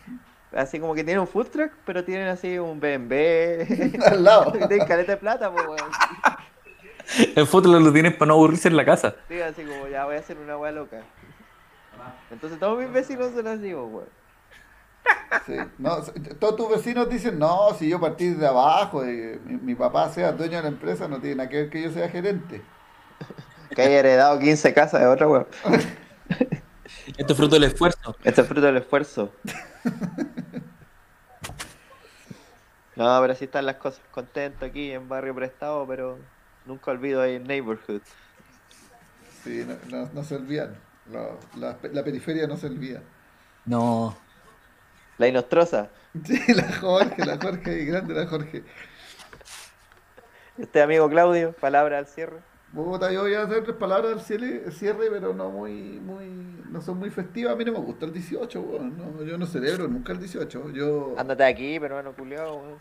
así como que tienen un food truck, pero tienen así un BMW. Al lado. y tienen caleta de plata, pues, weón. El fútbol lo tienes para no aburrirse en la casa. Sí, así como ya voy a hacer una weá loca. Entonces todos mis vecinos son así, pues, weón. Sí. No, todos tus vecinos dicen, no, si yo partí de abajo, eh, mi, mi papá sea dueño de la empresa, no tiene nada que ver que yo sea gerente. Que haya heredado 15 casas de otra weón. Esto es fruto del esfuerzo. Esto es fruto del esfuerzo. No, pero así están las cosas. Contento aquí en barrio prestado, pero nunca olvido ahí en neighborhood. Sí, no, no- no se olvidan. Lo- la, la periferia no se olvida. No. La Inostrosa. Sí, la Jorge, la Jorge, grande la Jorge. Este amigo Claudio, palabra al cierre. Puta, yo voy a hacer tres palabras al cierre, cierre, pero no muy, muy, no son muy festivas. A mí no me gusta el 18, weón. No, yo no celebro nunca el 18. Yo, Ándate aquí, peruano culiao, weón.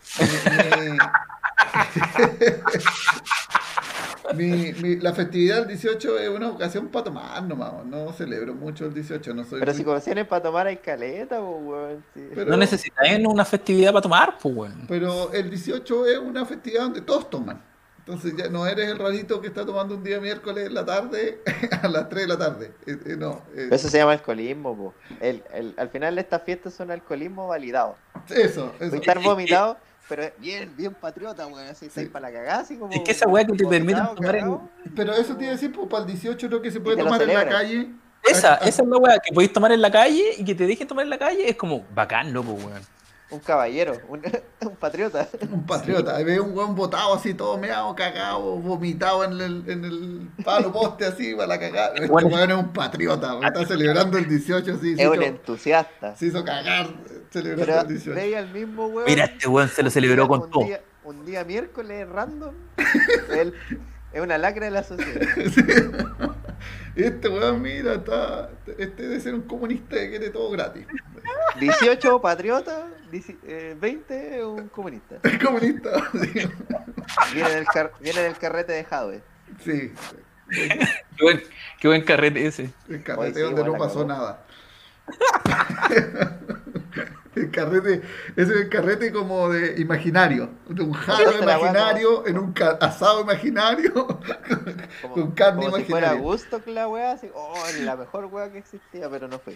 mi, mi- la festividad del 18 es una ocasión para tomar nomás. No celebro mucho el 18, no soy Pero muy- si ocasiones para tomar hay caleta, pues, weón. sí. Pero- No necesitáis una festividad para tomar, pues, weón. Pero el 18 es una festividad donde todos toman. Entonces ya no eres el rarito que está tomando un día miércoles en la tarde a las 3 de la tarde. Eh, eh, no, eh, Eso se llama alcoholismo, po. El, el, al final estas fiestas son alcoholismo validado. eso, eso. Estar vomitado, pero es bien, bien patriota, weón. Así Sí. para la cagada, así como. Es que esa weá que te permite tomar en-. Pero eso iba a decir, pues para el 18 lo que se puede tomar en la calle. Esa, Ah, ah, esa es la weá que podéis tomar en la calle y que te dejen tomar en la calle es como bacán, loco, weón. Un caballero, un, un patriota. Un patriota, ahí ve un buen botado así, todo meado, cagado, vomitado en el, en el palo poste así, para la cagada. Este Bueno. weón es un patriota, weón, está celebrando el 18, sí, se Es un hizo, entusiasta. se hizo cagar celebrando Pero el 18. veía al mismo weón. Mira, este weón se lo celebró con un todo. Día, un día miércoles random. Él es una lacra de la sociedad. Este weón, mira, está, este debe ser un comunista que quiere todo gratis. 18 patriota, 10 eh, 20 un comunista. Es comunista, sí. Viene del, car- viene del carrete de Jadwe. Sí, Qué buen, qué buen carrete ese. el carrete sí, donde no pasó nada. El carrete, ese es el carrete como de imaginario, de un weá imaginario, en un asado imaginario, Como, con carne como si fuera imaginaria. gusto que la weá, así, oh, la mejor weá que existía, pero no fue.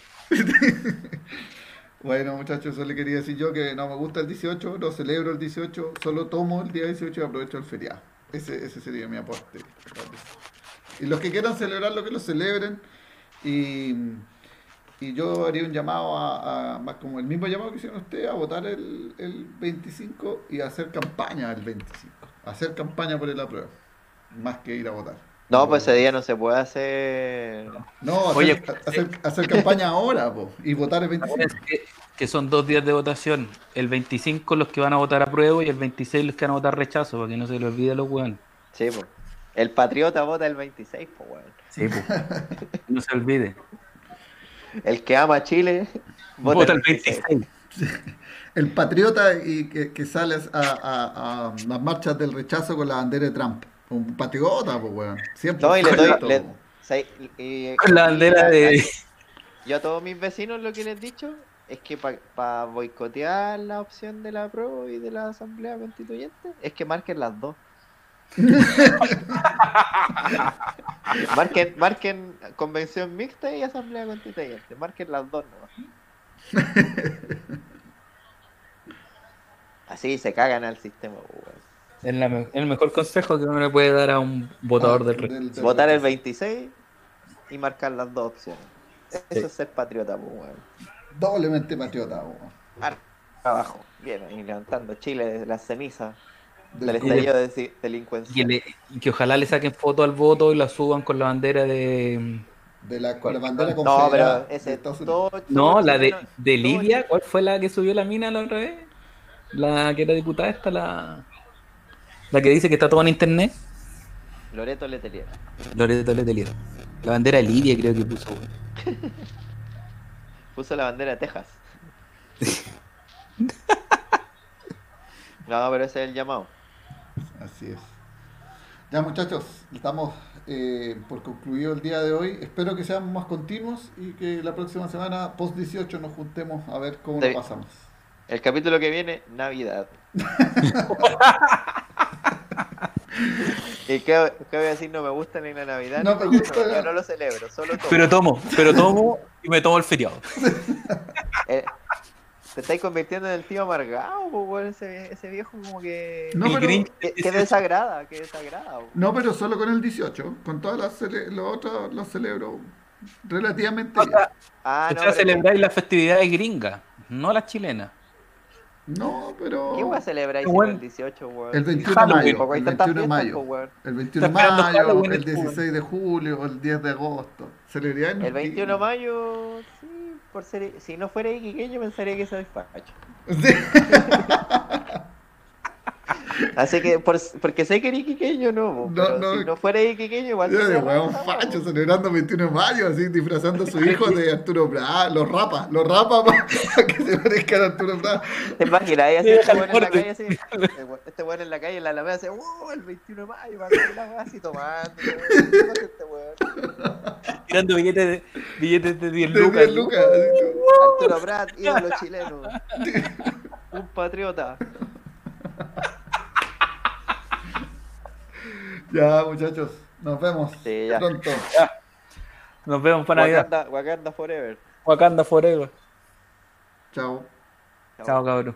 Bueno, muchachos, eso le quería decir yo que no me gusta el 18, no celebro el 18, solo tomo el día 18 y aprovecho el feriado. Ese, ese sería mi aporte. Y los que quieran celebrarlo, que lo celebren. Y, y yo haría un llamado a, a- más como el mismo llamado que hicieron ustedes, a votar el, el 25 y a hacer campaña el 25. Hacer campaña por el apruebo, más que ir a votar. No, pues ese día no se puede hacer. No, hacer, Oye, hacer, hacer campaña ahora po, y votar el 25. Es que, que son dos días de votación. El 25 los que van a votar a prueba y el 26 los que van a votar rechazo, para que no se les olvide a los weón. Sí, pues. El patriota vota el 26, pues weón. Sí, pues. No se olvide. El que ama a Chile vota, Vota el 26. El patriota y que, que sale a, a- a las marchas del rechazo con la bandera de Trump. Un patriota, pues, weón. Siempre. No, y le doy. le- po. se- y- Con la bandera de. Yo a todos mis vecinos lo que les he dicho es que para boicotear la opción de la prueba y de la asamblea constituyente es que marquen las dos. marquen, marquen convención mixta y asamblea constituyente. Marquen las dos nomás. Así se cagan al sistema, pues, weón. Es la me- el mejor consejo que uno le puede dar a un votador del rechazo. Del- del Votar el rechazo. 26 y marcar las dos opciones. Eso es ser patriota, pues, weón. Doblemente patriota, weón. Abajo, bien, ahí levantando Chile desde las cenizas del Del- estallido de Y delincuencia. le- y que ojalá le saquen foto al voto y la suban con la bandera de. De la, con la bandera No, pero de ese todo, No, la de, de Libia. ¿Cuál fue la que subió la mina la otra vez? La que era diputada esta, la. La que dice que está todo en internet. Loreto Letelier. Loreto Letelier. La bandera de Libia creo que puso. Puso la bandera de Texas. No, pero ese es el llamado. Así es. Ya muchachos, estamos eh, por concluido el día de hoy. Espero que seamos más continuos y que la próxima semana, post 18, nos juntemos a ver cómo lo pasamos. El capítulo que viene, Navidad. ¿Y qué, qué voy a decir? No me gusta ni la Navidad. No ni me gusta Yo no lo celebro, solo tomo. Pero tomo, pero tomo y me tomo el feriado. Eh, te estáis convirtiendo en el tío amargado, weón, ese, ese viejo como que... No, pero- Grinch Que, que desagrada, que desagrada. No, pero solo con el 18. Con todas las cele- los otros los celebro relativamente O bien. Ah, no, celebráis las festividades gringas, no las chilenas. No, pero. ¿Qué voy a celebrar Qué bueno. el 18, weón? El 21 de mayo. El tantas 21 de mayo. weón. El 21 de mayo, el el fútbol. 16 de julio, el 10 de agosto. Celebridades El 21 de mayo, sí, por ser... Si no fuera iquiqueño pensaría que soy facho. Sí. Así que, por, porque sé que era iquiqueño, no, No, pero no. si no fuera iquiqueño, igual... Ya de weón facho celebrando el 21 de mayo, así disfrazando a su hijo de Arturo Prat. Los rapa, los rapa para que se parezcan a Arturo Prat. ¿Te imaginas? Ahí así, Sí, este al weón en la calle, así, este weón- este en la calle, en la alameda, hace, ¡wow! El 21 de mayo, va a así tomando. weón. ¿Qué pasa este weón? Tirando billetes de, billetes de 10 De lucas. 10 lucas. así. Arturo Prat, ídolo chileno. Un patriota. Ya, muchachos, nos vemos Sí, ya. pronto. Nos vemos para Navidad. Wakanda, Wakanda Forever. Wakanda forever. Chao. Chao, cabrón.